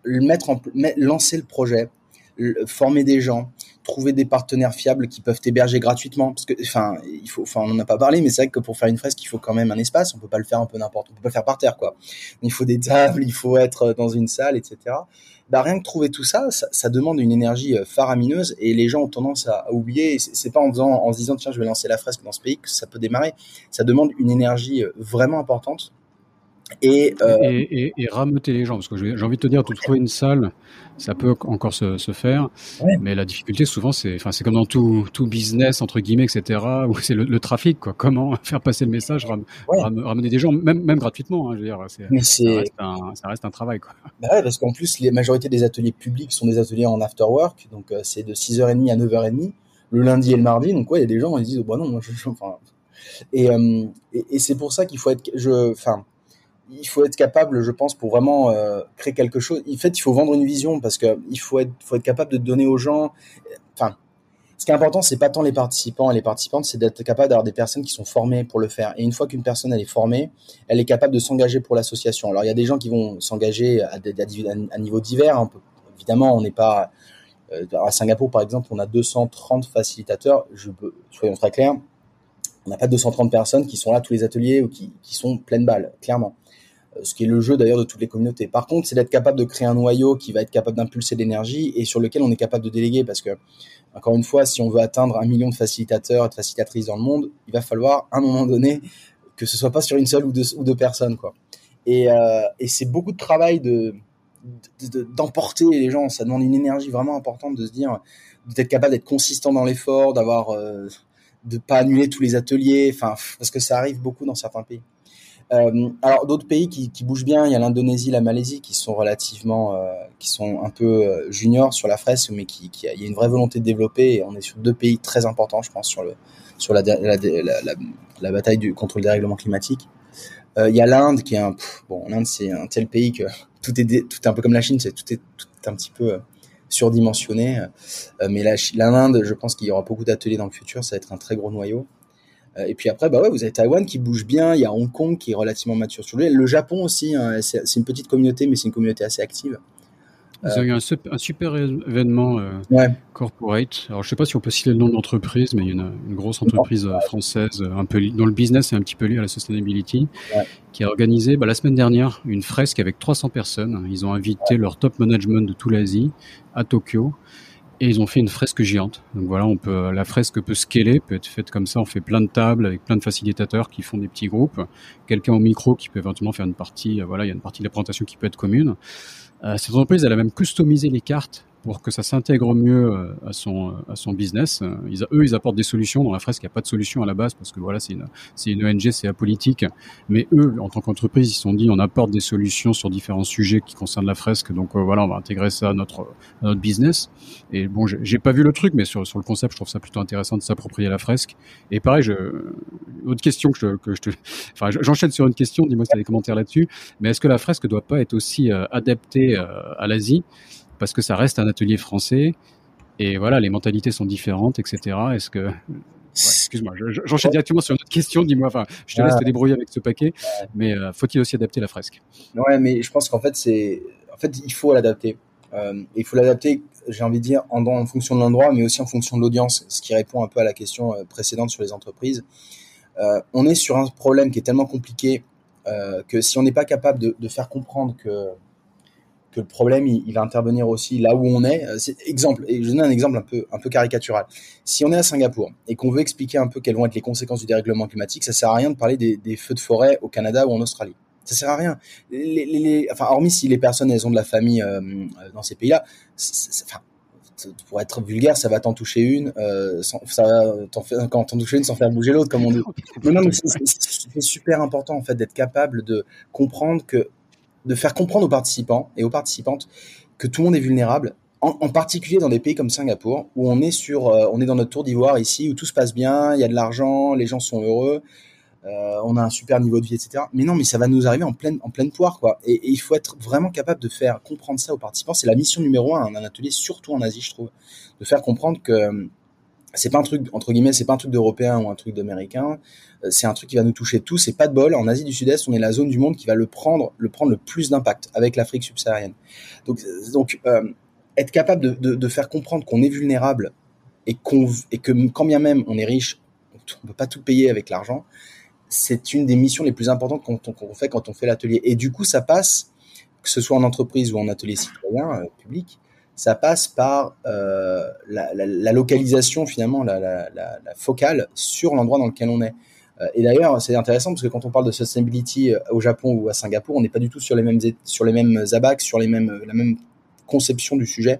mettre en, lancer le projet, former des gens, trouver des partenaires fiables qui peuvent t'héberger gratuitement. Parce que enfin il faut enfin on n'en a pas parlé mais c'est vrai que pour faire une fresque il faut quand même un espace. On peut pas le faire un peu n'importe on peut pas le faire par terre quoi. Il faut des tables il faut être dans une salle etc bah rien que trouver tout ça, ça, demande une énergie euh, faramineuse et les gens ont tendance à, à oublier. C'est pas en faisant en se disant tiens je vais lancer la fresque dans ce pays que ça peut démarrer. Ça demande une énergie euh, vraiment importante et, euh... et, et, et, rameuter les gens, parce que j'ai envie de te dire, de trouver une salle, ça peut encore se, se faire, ouais. mais la difficulté souvent, c'est, enfin, comme dans tout, tout business entre guillemets, etc., *laughs* où c'est le, le, trafic, quoi. Comment *laughs* faire passer le message, ram, ouais. ram, ramener des gens, même, même gratuitement, hein, je veux dire, ça reste, un, ça, reste un, travail, quoi. *laughs* Bah ouais, parce qu'en plus, la majorité des ateliers publics sont des ateliers en after work, donc euh, c'est de 6h30 à 9h30 le lundi et le mardi, donc ouais, il y a des gens, ils disent, bah non, moi, je, enfin, et, euh, et, et c'est pour ça qu'il faut être, je, enfin il faut être capable, je pense, pour vraiment euh, créer quelque chose. En fait, il faut vendre une vision parce que il faut être, capable de donner aux gens. Enfin, ce qui est important, c'est pas tant les participants et les participantes, c'est d'être capable d'avoir des personnes qui sont formées pour le faire. Et une fois qu'une personne elle est formée, elle est capable de s'engager pour l'association. Alors, il y a des gens qui vont s'engager à, à, niveau divers. Hein. Évidemment, on n'est pas euh, à Singapour, par exemple, on a 230 facilitateurs. Je soyons très clairs, on n'a pas 230 personnes qui sont là tous les ateliers ou qui, qui sont pleines balles, clairement ce qui est le jeu d'ailleurs de toutes les communautés. Par contre, c'est d'être capable de créer un noyau qui va être capable d'impulser l'énergie et sur lequel on est capable de déléguer parce que, encore une fois, si on veut atteindre un million de facilitateurs et de facilitatrices dans le monde, il va falloir à un moment donné que ce soit pas sur une seule ou deux, personnes, quoi. Et, euh, et c'est beaucoup de travail de d'emporter les gens. Ça demande une énergie vraiment importante de se dire, d'être capable d'être consistant dans l'effort, d'avoir, euh, de pas annuler tous les ateliers, enfin, parce que ça arrive beaucoup dans certains pays. Euh, alors d'autres pays qui, bougent bien, il y a l'Indonésie, la Malaisie qui sont relativement, euh, qui sont un peu euh, juniors sur la fresque, mais qui, qui, il y a une vraie volonté de développer. Et on est sur deux pays très importants, je pense, sur le sur la, la, bataille du, contre le dérèglement climatique. Il y a l'Inde qui est un bon, l'Inde c'est un tel pays que tout est tout est un peu comme la Chine, c'est tout est tout un petit peu surdimensionné. mais l'Inde, je pense qu'il y aura beaucoup d'ateliers dans le futur, ça va être un très gros noyau. Euh, et puis après, bah ouais, vous avez Taïwan qui bouge bien, il y a Hong Kong qui est relativement mature sur lui, le Japon aussi, hein, c'est une petite communauté, mais c'est une communauté assez active. Ils ont eu un, un super événement euh, ouais. corporate. Alors, je sais pas si on peut citer le nom de l'entreprise, mais il y a une, grosse entreprise euh, française, un peu dont le business est un petit peu lié à la sustainability, ouais. qui a organisé bah, la semaine dernière une fresque avec 300 personnes. Ils ont invité ouais. leur top management de toute l'Asie à Tokyo et ils ont fait une fresque géante. Donc voilà, on peut, la fresque peut scaler, peut être faite comme ça. On fait plein de tables avec plein de facilitateurs qui font des petits groupes. Quelqu'un au micro qui peut éventuellement faire une partie. Euh, voilà, il y a une partie de la présentation qui peut être commune. Euh, cette entreprise, elle a même customisé les cartes pour que ça s'intègre mieux euh, à son à son business. Ils, eux, ils apportent des solutions. Dans la fresque, il n'y a pas de solution à la base parce que voilà, c'est une c'est une ONG, c'est apolitique. Mais eux, en tant qu'entreprise, ils se sont dit, on apporte des solutions sur différents sujets qui concernent la fresque. Donc voilà, on va intégrer ça à notre à notre business. Et bon, j'ai pas vu le truc, mais sur sur le concept, je trouve ça plutôt intéressant de s'approprier la fresque. Et pareil, je, autre question que je, que je te, enfin, j'enchaîne sur une question. Dis-moi si tu as des commentaires là-dessus. Mais est-ce que la fresque doit pas être aussi adaptée à l'Asie? Parce que ça reste un atelier français et voilà, les mentalités sont différentes, etc. Est-ce que excuse-moi, j'enchaîne directement sur une autre question. Dis-moi, enfin, je te laisse te débrouiller avec ce paquet, mais euh, faut-il aussi adapter la fresque? Ouais, mais je pense qu'en fait, c'est, en fait, il faut l'adapter. Euh, il faut l'adapter, j'ai envie de dire, en, en fonction de l'endroit, mais aussi en fonction de l'audience, ce qui répond un peu à la question euh, précédente sur les entreprises. on est sur un problème qui est tellement compliqué que si on n'est pas capable de, de, faire comprendre que que le problème il, va intervenir aussi là où on est. Euh, exemple et je donne un exemple un peu un peu caricatural. Si on est à Singapour et qu'on veut expliquer un peu quelles vont être les conséquences du dérèglement climatique, ça sert à rien de parler des, des feux de forêt au Canada ou en Australie. Ça sert à rien. Les, les, enfin, hormis si les personnes elles ont de la famille euh, dans ces pays-là, enfin, pour être vulgaire, ça va t'en toucher une, euh, sans, ça va quand t'en toucher une sans faire bouger l'autre, comme on dit. *laughs* Mais non, mais c'est super important en fait d'être capable de comprendre que de faire comprendre aux participants et aux participantes que tout le monde est vulnérable, en, particulier dans des pays comme Singapour, où on est sur, euh, on est dans notre tour d'ivoire ici, où tout se passe bien, il y a de l'argent, les gens sont heureux, euh, on a un super niveau de vie, etc. Mais non, mais ça va nous arriver en pleine, en pleine poire, quoi. Et, il faut être vraiment capable de faire comprendre ça aux participants. C'est la mission numéro un d'un atelier, surtout en Asie, je trouve, de faire comprendre que c'est pas un truc entre guillemets c'est pas un truc d'européen ou un truc d'américain. Euh, c'est un truc qui va nous toucher tous. C'est pas de bol. En Asie du Sud-Est on est la zone du monde qui va le prendre le prendre le plus d'impact avec l'Afrique subsaharienne. Donc euh, donc euh, être capable de, de, de faire comprendre qu'on est vulnérable et qu'on et que quand bien même on est riche on peut pas tout payer avec l'argent c'est une des missions les plus importantes qu'on fait quand on fait l'atelier. Et du coup ça passe que ce soit en entreprise ou en atelier citoyen public ça passe par euh, la, localisation finalement, la, focale sur l'endroit dans lequel on est. Euh, et d'ailleurs, c'est intéressant parce que quand on parle de sustainability euh, au Japon ou à Singapour, on n'est pas du tout sur les mêmes sur les mêmes abacs, sur les mêmes la même conception du sujet.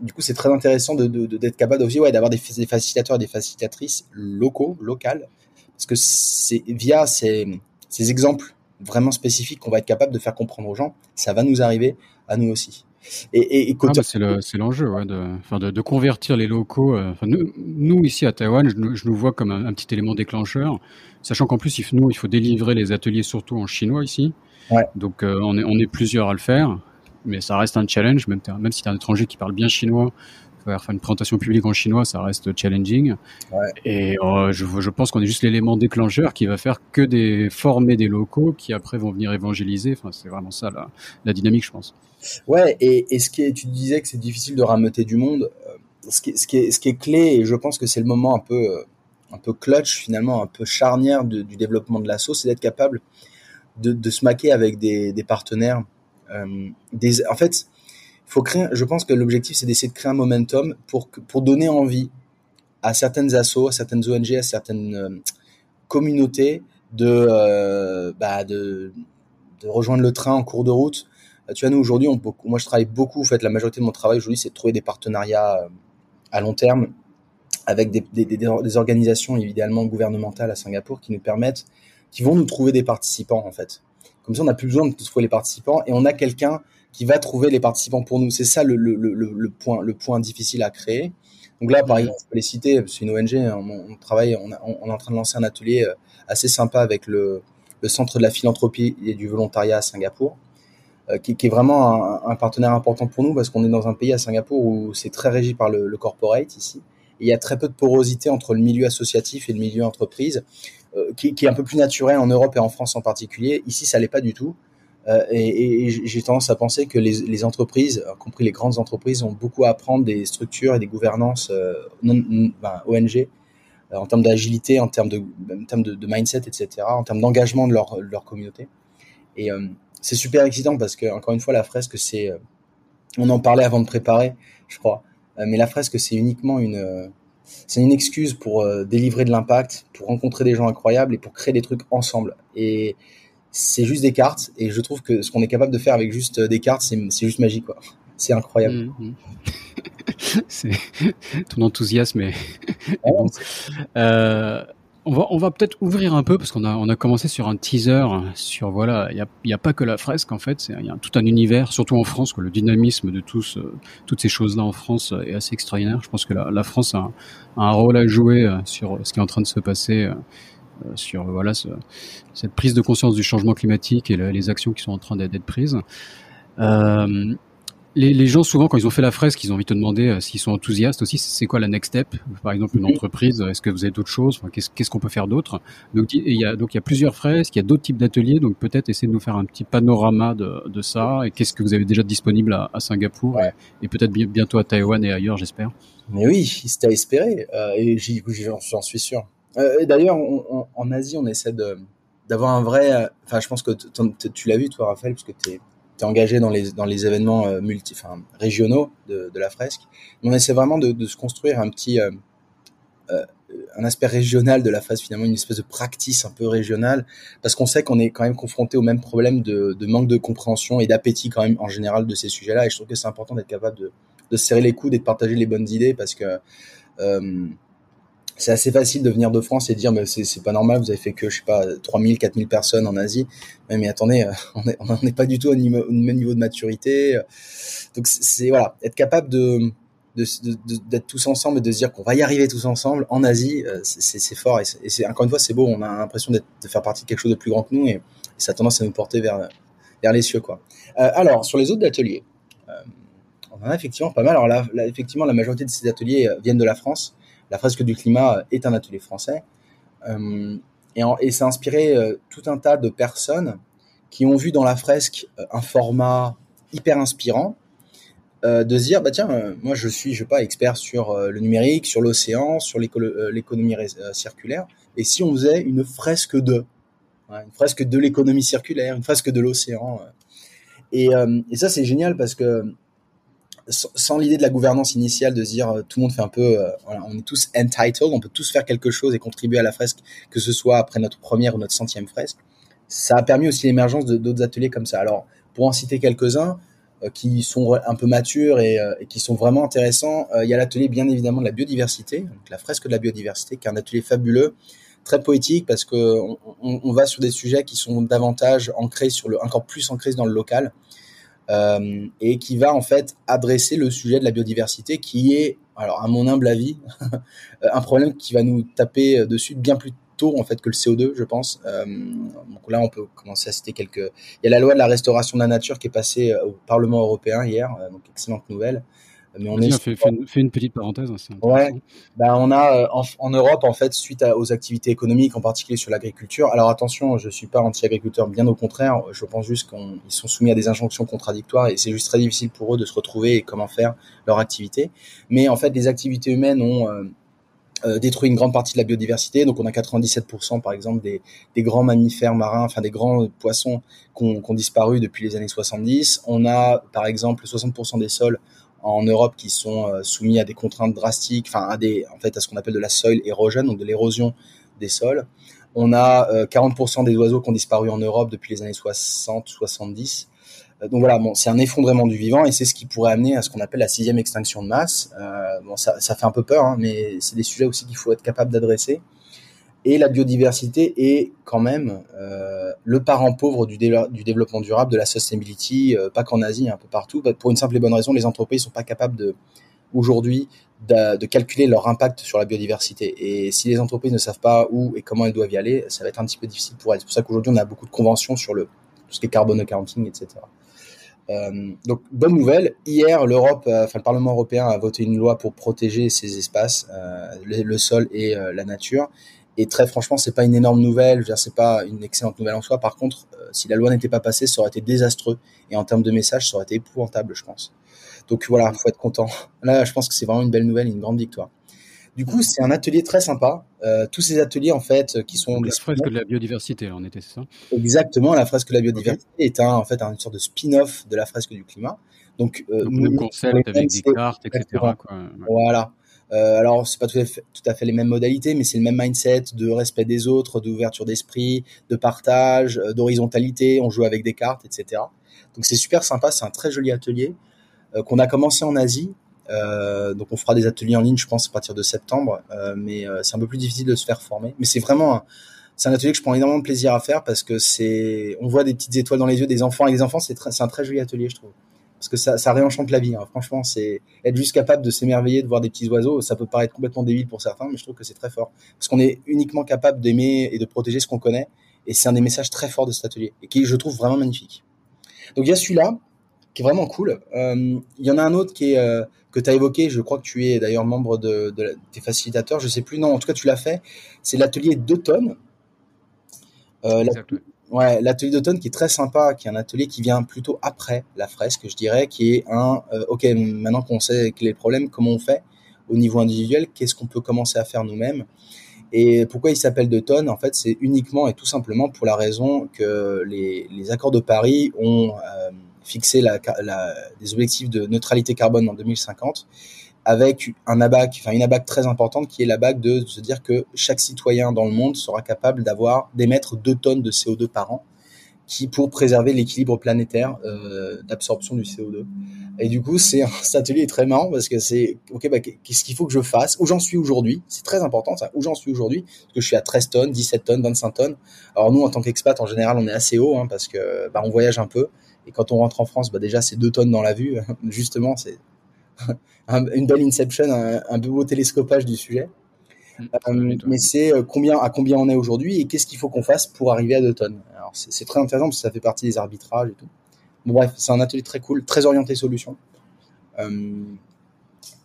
Du coup, c'est très intéressant d'être capable aussi d'avoir des, des, facilitateurs et des facilitatrices locaux, locales, parce que c'est via ces, ces exemples vraiment spécifiques qu'on va être capable de faire comprendre aux gens, ça va nous arriver à nous aussi. Et, et, ah bah c'est l'enjeu, ouais, de, enfin de, de, convertir les locaux. Euh, nous, nous, ici à Taïwan, je, je nous vois comme un, petit élément déclencheur, sachant qu'en plus, il, nous, il faut délivrer les ateliers surtout en chinois ici. Ouais. Donc, euh, on, est, on est plusieurs à le faire, mais ça reste un challenge, même, même si tu es un étranger qui parle bien chinois, faire une présentation publique en chinois, ça reste challenging. Ouais. Et euh, je, je, pense qu'on est juste l'élément déclencheur qui va faire que des former des locaux qui après vont venir évangéliser. Enfin, c'est vraiment ça la, la, dynamique, je pense. Ouais. Et, et ce qui est, tu disais que c'est difficile de rameuter du monde. Euh, ce qui, ce qui, est, ce qui est clé, et je pense que c'est le moment un peu, euh, un peu clutch finalement, un peu charnière de, du développement de l'assaut, c'est d'être capable de, de se maquer avec des, des partenaires. Euh, des, en fait, faut créer, je pense que l'objectif, c'est d'essayer de créer un momentum pour, pour donner envie à certaines assos, à certaines ONG, à certaines euh, communautés de, euh, bah de, de, rejoindre le train en cours de route. Euh, tu vois, nous, aujourd'hui, moi, je travaille beaucoup. En fait, la majorité de mon travail aujourd'hui, c'est de trouver des partenariats à long terme avec des, des, des, des organisations, évidemment, gouvernementales à Singapour qui nous permettent, qui vont nous trouver des participants, en fait. Comme ça, on n'a plus besoin de trouver les participants et on a quelqu'un qui va trouver les participants pour nous. C'est ça le, le, le, le, point, le point difficile à créer. Donc là, par exemple, je peux les citer, c'est une ONG, on, on travaille, on, on, est en train de lancer un atelier euh, assez sympa avec le, le Centre de la philanthropie et du volontariat à Singapour, euh, qui, qui, est vraiment un, un, partenaire important pour nous parce qu'on est dans un pays à Singapour où c'est très régi par le, le corporate ici. Et il y a très peu de porosité entre le milieu associatif et le milieu entreprise, euh, qui, qui, est un peu plus naturel en Europe et en France en particulier. Ici, ça l'est pas du tout. Euh, et, j'ai tendance à penser que les, entreprises, y compris les grandes entreprises, ont beaucoup à apprendre des structures et des gouvernances euh, non, ben, ONG euh, en termes d'agilité, en termes de, mindset, etc., en termes d'engagement de leur, leur communauté. Et c'est super excitant parce que encore une fois, la fresque, c'est, on en parlait avant de préparer, je crois, mais la fresque, c'est uniquement une c'est une excuse pour délivrer de l'impact, pour rencontrer des gens incroyables et pour créer des trucs ensemble. Et c'est juste des cartes et je trouve que ce qu'on est capable de faire avec juste des cartes, c'est juste magique quoi. c'est incroyable. *laughs* Mmh, *laughs* ton enthousiasme est, *laughs* bon. Euh, on va, peut-être ouvrir un peu parce qu'on a, commencé sur un teaser sur voilà, il n'y a, pas que la fresque en fait, il y a tout un univers, surtout en France, que le dynamisme de tous, euh, toutes ces choses-là en France est assez extraordinaire. Je pense que la, France a, un rôle à jouer euh, sur ce qui est en train de se passer, sur voilà cette prise de conscience du changement climatique et les actions qui sont en train d'être prises. Euh, les, gens, souvent, quand ils ont fait la fresque, ils ont envie de te demander euh, s'ils sont enthousiastes aussi. C'est quoi la next step? Par exemple, une entreprise, est-ce que vous avez d'autres choses Qu'est-ce qu'on peut faire d'autre? Donc, il y a, donc, il y a plusieurs fresques, il y a d'autres types d'ateliers. Donc, peut-être essayer de nous faire un petit panorama de, de ça. Et qu'est-ce que vous avez déjà disponible à, à Singapour? Et, peut-être bientôt à Taïwan et ailleurs, j'espère. Mais oui, c'était à espérer. Euh, et j'en suis sûr. Euh, D'ailleurs, en Asie, on essaie d'avoir un vrai. Euh, enfin, je pense que tu l'as vu, toi, Raphaël, parce que tu es engagé dans les, dans les événements euh, multi, enfin, régionaux de, de la fresque. on essaie vraiment de, de se construire un petit, un aspect régional de la fresque, finalement, une espèce de practice un peu régionale, parce qu'on sait qu'on est quand même confronté au même problème de, de manque de compréhension et d'appétit quand même en général de ces sujets-là. Et je trouve que c'est important d'être capable de, de serrer les coudes et de partager les bonnes idées, parce que c'est assez facile de venir de France et dire mais c'est pas normal vous avez fait que je sais pas 3000 4000 personnes en Asie. Mais, mais attendez euh, *laughs* on n'est on est pas du tout au, même niveau de maturité. Donc c'est voilà être capable de d'être tous ensemble et de se dire qu'on va y arriver tous ensemble en Asie euh, c'est fort. Et c'est encore une fois c'est beau. On a l'impression de faire partie de quelque chose de plus grand que nous et, ça a tendance à nous porter vers vers les cieux quoi. Euh, alors sur les autres ateliers euh, on en a effectivement pas mal. Alors là, là, effectivement la majorité de ces ateliers viennent de la France la fresque du climat est un atelier français. Euh, et, et a inspiré euh, tout un tas de personnes qui ont vu dans la fresque euh, un format hyper inspirant, de se dire bah tiens moi je suis je pas expert sur le numérique sur l'océan sur l'économie circulaire et si on faisait une fresque de une fresque de l'économie circulaire une fresque de l'océan et, et, ça c'est génial parce que sans l'idée de la gouvernance initiale de se dire euh, tout le monde fait un peu, euh, on est tous entitled, on peut tous faire quelque chose et contribuer à la fresque, que ce soit après notre première ou notre centième fresque. Ça a permis aussi l'émergence d'autres ateliers comme ça. Alors, pour en citer quelques-uns, euh, qui sont un peu matures et, qui sont vraiment intéressants. il y a l'atelier bien évidemment de la biodiversité, donc la fresque de la biodiversité, qui est un atelier fabuleux, très poétique parce que on, on, va sur des sujets qui sont davantage ancrés sur le, encore plus ancrés dans le local. Euh, et qui va en fait adresser le sujet de la biodiversité qui est, alors à mon humble avis, *laughs* un problème qui va nous taper dessus bien plus tôt en fait que le CO2, je pense. Euh, donc là, on peut commencer à citer quelques. Il y a la loi de la restauration de la nature qui est passée au Parlement européen hier, euh, donc excellente nouvelle. Mais on est fait, fait, une, petite parenthèse. Hein, ouais. Ben, on a euh, en, Europe en fait suite aux activités économiques, en particulier sur l'agriculture. Alors attention, je suis pas anti-agriculteur, bien au contraire. Je pense juste qu'ils sont soumis à des injonctions contradictoires et c'est juste très difficile pour eux de se retrouver et comment faire leur activité. Mais en fait, les activités humaines ont euh, euh, détruit une grande partie de la biodiversité. Donc on a 97% par exemple des, des, grands mammifères marins, enfin des grands poissons qui ont, disparu depuis les années 70. On a par exemple 60% des sols en Europe qui sont euh, soumis à des contraintes drastiques, enfin à en fait, à ce qu'on appelle de la soil érosion, donc de l'érosion des sols. On a 40% euh, des oiseaux qui ont disparu en Europe depuis les années 60-70. Euh, donc voilà, c'est un effondrement du vivant et c'est ce qui pourrait amener à ce qu'on appelle la sixième extinction de masse. Bon, ça, ça, fait un peu peur, hein, mais c'est des sujets aussi qu'il faut être capable d'adresser. Et la biodiversité est quand même euh, le parent pauvre du, développement durable, de la sustainability, euh, pas qu'en Asie, un peu partout. Pour une simple et bonne raison, les entreprises sont pas capables aujourd'hui de, calculer leur impact sur la biodiversité. Et si les entreprises ne savent pas où et comment elles doivent y aller, ça va être un petit peu difficile pour elles. C'est pour ça qu'aujourd'hui, on a beaucoup de conventions sur le, tout ce qui est carbone accounting, etc. Euh, donc bonne nouvelle. Hier, l'Europe, enfin le Parlement européen a voté une loi pour protéger ces espaces, le, sol et la nature. Et très franchement, c'est pas une énorme nouvelle, c'est pas une excellente nouvelle en soi. Par contre, euh, si la loi n'était pas passée, ça aurait été désastreux. Et en termes de message, ça aurait été épouvantable, je pense. Donc voilà, faut être content. Là, je pense que c'est vraiment une belle nouvelle, une grande victoire. Du coup, c'est un atelier très sympa. Euh, tous ces ateliers, en fait, qui sont la fresque de la biodiversité, en était, c'est ça? Exactement, la fresque de la biodiversité est un, en fait, une sorte de spin-off de la fresque du climat. Donc, euh, Donc nous, le concept avec des cartes, etc. Quoi. Voilà. Euh, alors, c'est pas tout à, fait, tout à fait les mêmes modalités, mais c'est le même mindset de respect des autres, d'ouverture d'esprit, de partage, euh, d'horizontalité. On joue avec des cartes, etc. Donc, c'est super sympa. C'est un très joli atelier. qu'on a commencé en Asie. donc on fera des ateliers en ligne, je pense, à partir de septembre, mais c'est un peu plus difficile de se faire former. Mais c'est vraiment c'est un atelier que je prends énormément de plaisir à faire parce que c'est, on voit des petites étoiles dans les yeux des enfants. Et les enfants, c'est un très joli atelier, je trouve. Parce que ça, réenchante la vie. Hein. Franchement, c'est être juste capable de s'émerveiller, de voir des petits oiseaux. Ça peut paraître complètement débile pour certains, mais je trouve que c'est très fort. Parce qu'on est uniquement capable d'aimer et de protéger ce qu'on connaît. Et c'est un des messages très forts de cet atelier et qui, je trouve, vraiment magnifique. Donc il y a celui-là qui est vraiment cool. Euh, il y en a un autre qui euh, que tu as évoqué. Je crois que tu es d'ailleurs membre de, des facilitateurs. Je sais plus. Non, en tout cas, tu l'as fait. C'est l'atelier d'automne euh, ouais, l'atelier d'automne qui est très sympa, qui est un atelier qui vient plutôt après la fresque, je dirais, qui est un, euh, ok, maintenant qu'on sait quel est le problème, comment on fait au niveau individuel, qu'est-ce qu'on peut commencer à faire nous-mêmes. Et pourquoi il s'appelle d'automne? En fait, c'est uniquement et tout simplement pour la raison que les, accords de Paris ont euh, fixé des objectifs de neutralité carbone en 2050 avec un abac, enfin une abac très importante qui est l'abac de se dire que chaque citoyen dans le monde sera capable d'avoir d'émettre 2 tonnes de CO2 par an, qui pour préserver l'équilibre planétaire euh, d'absorption du CO2. Et du coup, c'est cet atelier est très marrant parce que c'est ok, bah, qu'est-ce qu'il faut que je fasse? Où j'en suis aujourd'hui? C'est très important ça. Où j'en suis aujourd'hui? Parce que je suis à 13 tonnes, 17 tonnes, 25 tonnes. Alors nous, en tant qu'expat, en général, on est assez haut hein, parce que bah, on voyage un peu. Et quand on rentre en France, bah, déjà c'est 2 tonnes dans la vue. *laughs* Justement, c'est *laughs* une belle inception, un, beau télescopage du sujet. Mm, euh, mais c'est euh, combien à combien on est aujourd'hui et qu'est-ce qu'il faut qu'on fasse pour arriver à 2 tonnes? Alors c'est très intéressant parce que ça fait partie des arbitrages et tout. Bon, bref, c'est un atelier très cool, très orienté solution. Euh,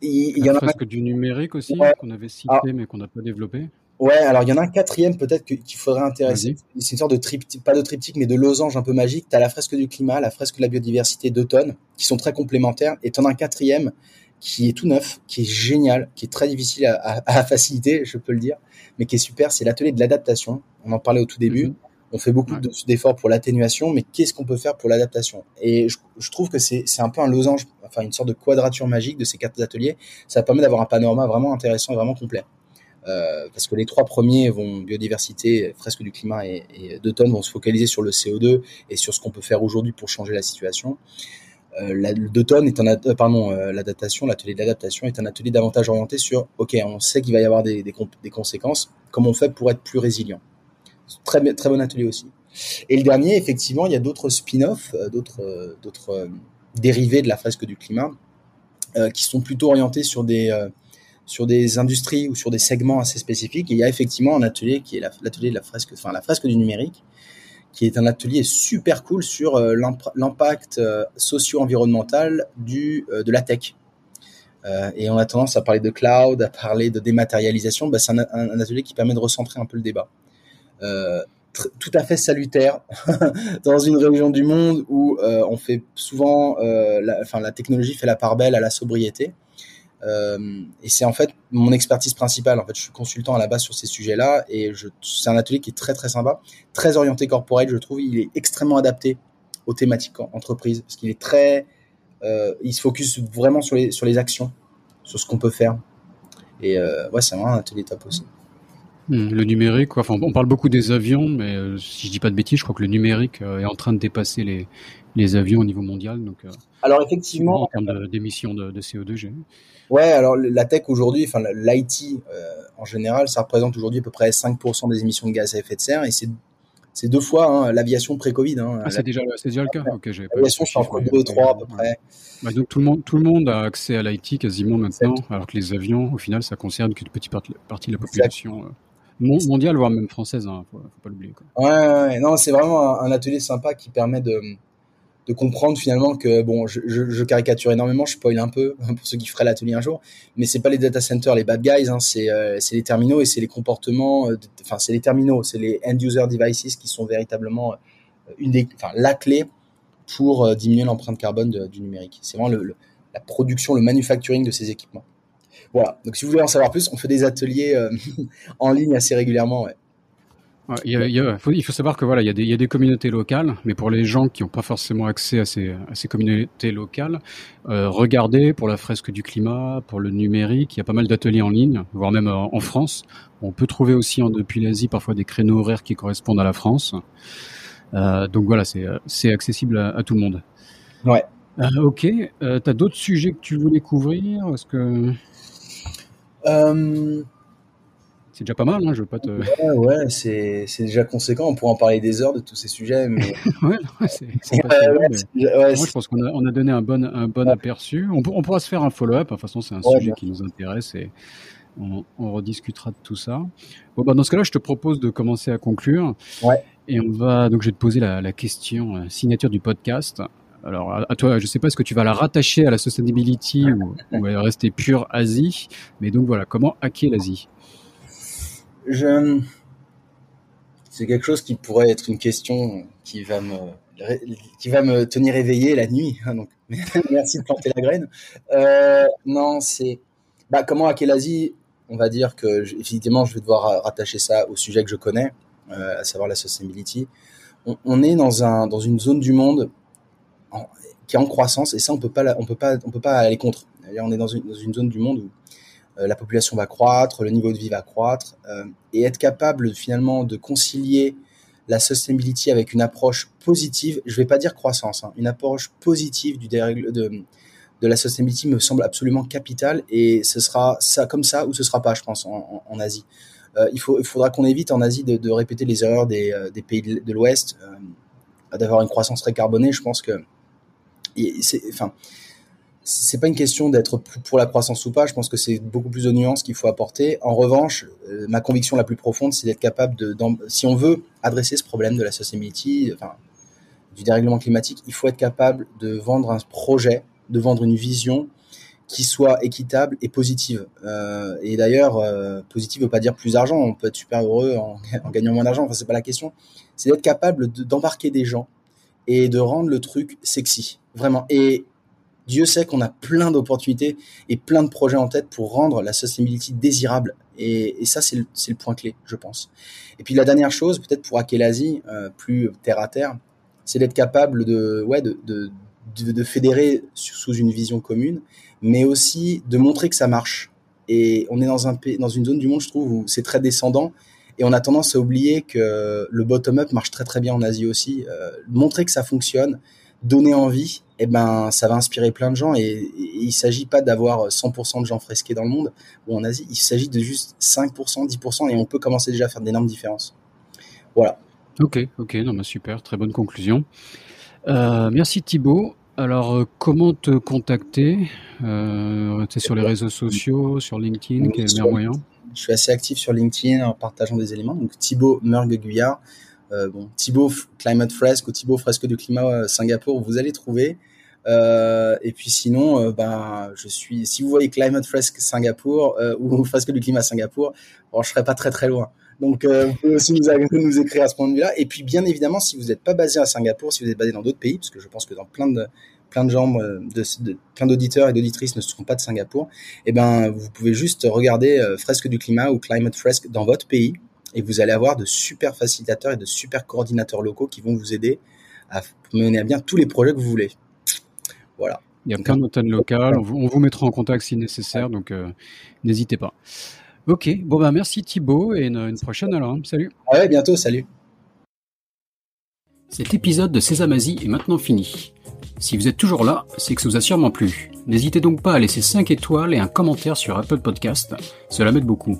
il, y, en a presque du numérique aussi qu'on avait cité ah. mais qu'on n'a pas développé. Ouais, alors il y en a un quatrième peut-être qu'il faudrait intéresser. C'est une sorte de triptyque, pas de triptyque, mais de losange un peu magique. Tu as la fresque du climat, la fresque de la biodiversité d'automne, qui sont très complémentaires. Et tu en as un quatrième qui est tout neuf, qui est génial, qui est très difficile à, à, faciliter, je peux le dire, mais qui est super. C'est l'atelier de l'adaptation. On en parlait au tout début. Mhm. On fait beaucoup d'efforts pour l'atténuation, mais qu'est-ce qu'on peut faire pour l'adaptation? Et je, je, trouve que c'est un peu un losange, enfin une sorte de quadrature magique de ces quatre ateliers. Ça permet d'avoir un panorama vraiment intéressant et vraiment complet. Euh, parce que les trois premiers vont biodiversité, fresque du climat et, et d'automne vont se focaliser sur le CO2 et sur ce qu'on peut faire aujourd'hui pour changer la situation. Euh, d'automne est un euh, pardon euh, l'adaptation, l'atelier d'adaptation est un atelier davantage orienté sur ok on sait qu'il va y avoir des, des, des, conséquences, comment on fait pour être plus résilient? Très très bon atelier aussi. Et le dernier effectivement il y a d'autres spin-offs, euh, d'autres d'autres dérivés de la fresque du climat qui sont plutôt orientés sur des sur des industries ou sur des segments assez spécifiques. Il y a effectivement un atelier qui est l'atelier de la fresque, enfin la fresque du numérique, qui est un atelier super cool sur euh, l'impact euh, socio-environnemental du euh, de la tech. et on a tendance à parler de cloud, à parler de dématérialisation. Bah, c'est un, atelier qui permet de recentrer un peu le débat. tout à fait salutaire *laughs* dans une région du monde où on fait souvent, la technologie fait la part belle à la sobriété. Euh, et c'est en fait mon expertise principale. En fait, je suis consultant à la base sur ces sujets-là et c'est un atelier qui est très très sympa, très orienté corporate. Je trouve il est extrêmement adapté aux thématiques entreprise parce qu'il est très, euh, il se focus vraiment sur les sur les actions, sur ce qu'on peut faire. Et euh, ouais, c'est vraiment un atelier top aussi. Hmm, le numérique, enfin, on parle beaucoup des avions, mais euh, si je dis pas de bêtises, je crois que le numérique euh, est en train de dépasser les, les avions au niveau mondial. Donc, alors effectivement, en termes d'émissions de, de, CO2, j'ai Ouais, alors la tech aujourd'hui, enfin l'IT euh, en général, ça représente aujourd'hui à peu près 5% des émissions de gaz à effet de serre et c'est c'est deux fois hein, l'aviation pré-Covid. Hein, ah, c'est déjà, déjà, le cas. l'aviation, c'est entre 2 et 3 à peu près. Bah, donc tout le monde, tout le monde a accès à l'IT quasiment maintenant, alors que les avions, au final, ça concerne qu'une petite partie de la population. Euh, mondiale, voire même française, hein, faut, faut pas l'oublier. Ouais, ouais, non, c'est vraiment un, atelier sympa qui permet de, de comprendre finalement que bon, je, caricature énormément, je spoil un peu *laughs* pour ceux qui feraient l'atelier un jour, mais c'est pas les data centers, les bad guys, hein, c'est euh, les terminaux et c'est les comportements, euh, enfin c'est les terminaux, c'est les end user devices qui sont véritablement euh, une des, la clé pour diminuer l'empreinte carbone du numérique. C'est vraiment la production, le manufacturing de ces équipements. Voilà. Donc si vous voulez en savoir plus, on fait des ateliers *laughs* en ligne assez régulièrement. Ouais. Il, faut, savoir que voilà, il y, a des, communautés locales, mais pour les gens qui n'ont pas forcément accès à ces, communautés locales, euh, regardez pour la fresque du climat, pour le numérique, il y a pas mal d'ateliers en ligne, voire même en, France. On peut trouver aussi depuis l'Asie parfois des créneaux horaires qui correspondent à la France. Euh, donc voilà, c'est accessible à, tout le monde. Ouais. Euh, ok. Euh, T'as d'autres sujets que tu voulais couvrir? Est-ce que Euh, c'est déjà pas mal hein, Je veux pas te. ouais, ouais, c'est déjà conséquent. On pourrait en parler des heures de tous ces sujets, mais *laughs* ouais, ouais, c'est Ouais, je pense qu'on a, on a donné un bon, un bon aperçu. On, pour- on pourra se faire un follow-up. De toute façon, c'est un sujet qui nous intéresse et on, on rediscutera de tout ça. Bon, bah, dans ce cas-là, je te propose de commencer à conclure. Ouais. Et on va, donc, je vais te poser la, la question euh, signature du podcast. Alors, à, toi, je sais pas, est-ce que tu vas la rattacher à la sustainability ou, ou elle va rester pure Asie? Mais donc, voilà, comment hacker l'Asie? Je... C'est quelque chose qui pourrait être une question qui va me, qui va me tenir éveillé la nuit. hein, Donc, *laughs* merci de planter la graine. Euh, non, c'est bah, comment hacker l'Asie. On va dire que effectivement, je vais devoir ra- rattacher ça au sujet que je connais, euh, à savoir la sustainability. On, on est dans un dans une zone du monde qui est en croissance et ça on peut peut pas peut pas aller contre. On est dans une, dans une zone du monde où la population va croître, le niveau de vie va croître, euh, et être capable finalement de concilier la sustainability avec une approche positive, je vais pas dire croissance, hein, une approche positive de, la sustainability me semble absolument capitale, et ce sera ça comme ça ou ce sera pas, je pense, en, Asie. Euh, il, faudra qu'on évite en Asie de, répéter les erreurs des, euh, pays de, l'Ouest, euh, d'avoir une croissance très carbonée. Je pense que enfin, c'est pas une question d'être pour la croissance ou pas. Je pense que c'est beaucoup plus de nuances qu'il faut apporter. En revanche, euh, ma conviction la plus profonde, c'est d'être capable de, si on veut adresser ce problème de la sustainability, du dérèglement climatique, il faut être capable de vendre un projet, de vendre une vision qui soit équitable et positive. Euh, et d'ailleurs, euh, positive veut pas dire plus d'argent. On peut être super heureux en, *laughs* gagnant moins d'argent. Enfin, c'est pas la question. C'est d'être capable de- d'embarquer des gens et de rendre le truc sexy, vraiment. Et Dieu sait qu'on a plein d'opportunités et plein de projets en tête pour rendre la sustainability désirable. Et, ça, c'est le, point clé, je pense. Et puis la dernière chose, peut-être pour hacker l'Asie, euh, plus terre à terre, c'est d'être capable de, ouais, de, de, fédérer sous une vision commune, mais aussi de montrer que ça marche. Et on est dans, un, dans une zone du monde, je trouve, où c'est très descendant. Et on a tendance à oublier que le bottom-up marche très très bien en Asie aussi. Euh, montrer que ça fonctionne, donner envie, eh ben, ça va inspirer plein de gens. Et, et il s'agit pas d'avoir 100% de gens fresqués dans le monde ou en Asie. Il s'agit de juste 5%, 10%, et on peut commencer déjà à faire d'énormes différences. Voilà. Ok, ok, non, bah, super, très bonne conclusion. Euh, merci Thibaut. Alors, euh, comment te contacter? Euh, Tu es sur les réseaux sociaux, sur LinkedIn, Oui, quel est le sur- meilleur moyen? Je suis assez actif sur LinkedIn en partageant des éléments. Donc Thibaut Guyard, euh, bon, Thibaut Climate Fresque ou Thibaut Fresque du climat euh, Singapour, vous allez trouver. Euh, et puis sinon, ben, je suis. Si vous voyez Climate Fresque Singapour ou *laughs* Fresque du climat Singapour, bon, je serai pas très très loin. Donc, vous pouvez aussi nous, nous écrire à ce point de vue-là. Et puis, bien évidemment, si vous n'êtes pas basé à Singapour, si vous êtes basé dans d'autres pays, parce que je pense que dans plein de plein de gens, plein d'auditeurs et d'auditrices ne seront pas de Singapour, eh ben, vous pouvez juste regarder Fresque du climat ou Climate Fresque dans votre pays et vous allez avoir de super facilitateurs et de super coordinateurs locaux qui vont vous aider à mener à bien tous les projets que vous voulez. Voilà. Il y a plein d'antennes locales, on vous, on vous mettra en contact si nécessaire, donc euh, n'hésitez pas. Ok, bon bah merci Thibaut et une, une prochaine alors. hein. Salut. Ah ouais, bientôt, salut. Cet épisode de Sésame Asie est maintenant fini. Si vous êtes toujours là, c'est que ça vous a sûrement plu. N'hésitez donc pas à laisser 5 étoiles et un commentaire sur Apple Podcast, cela m'aide beaucoup.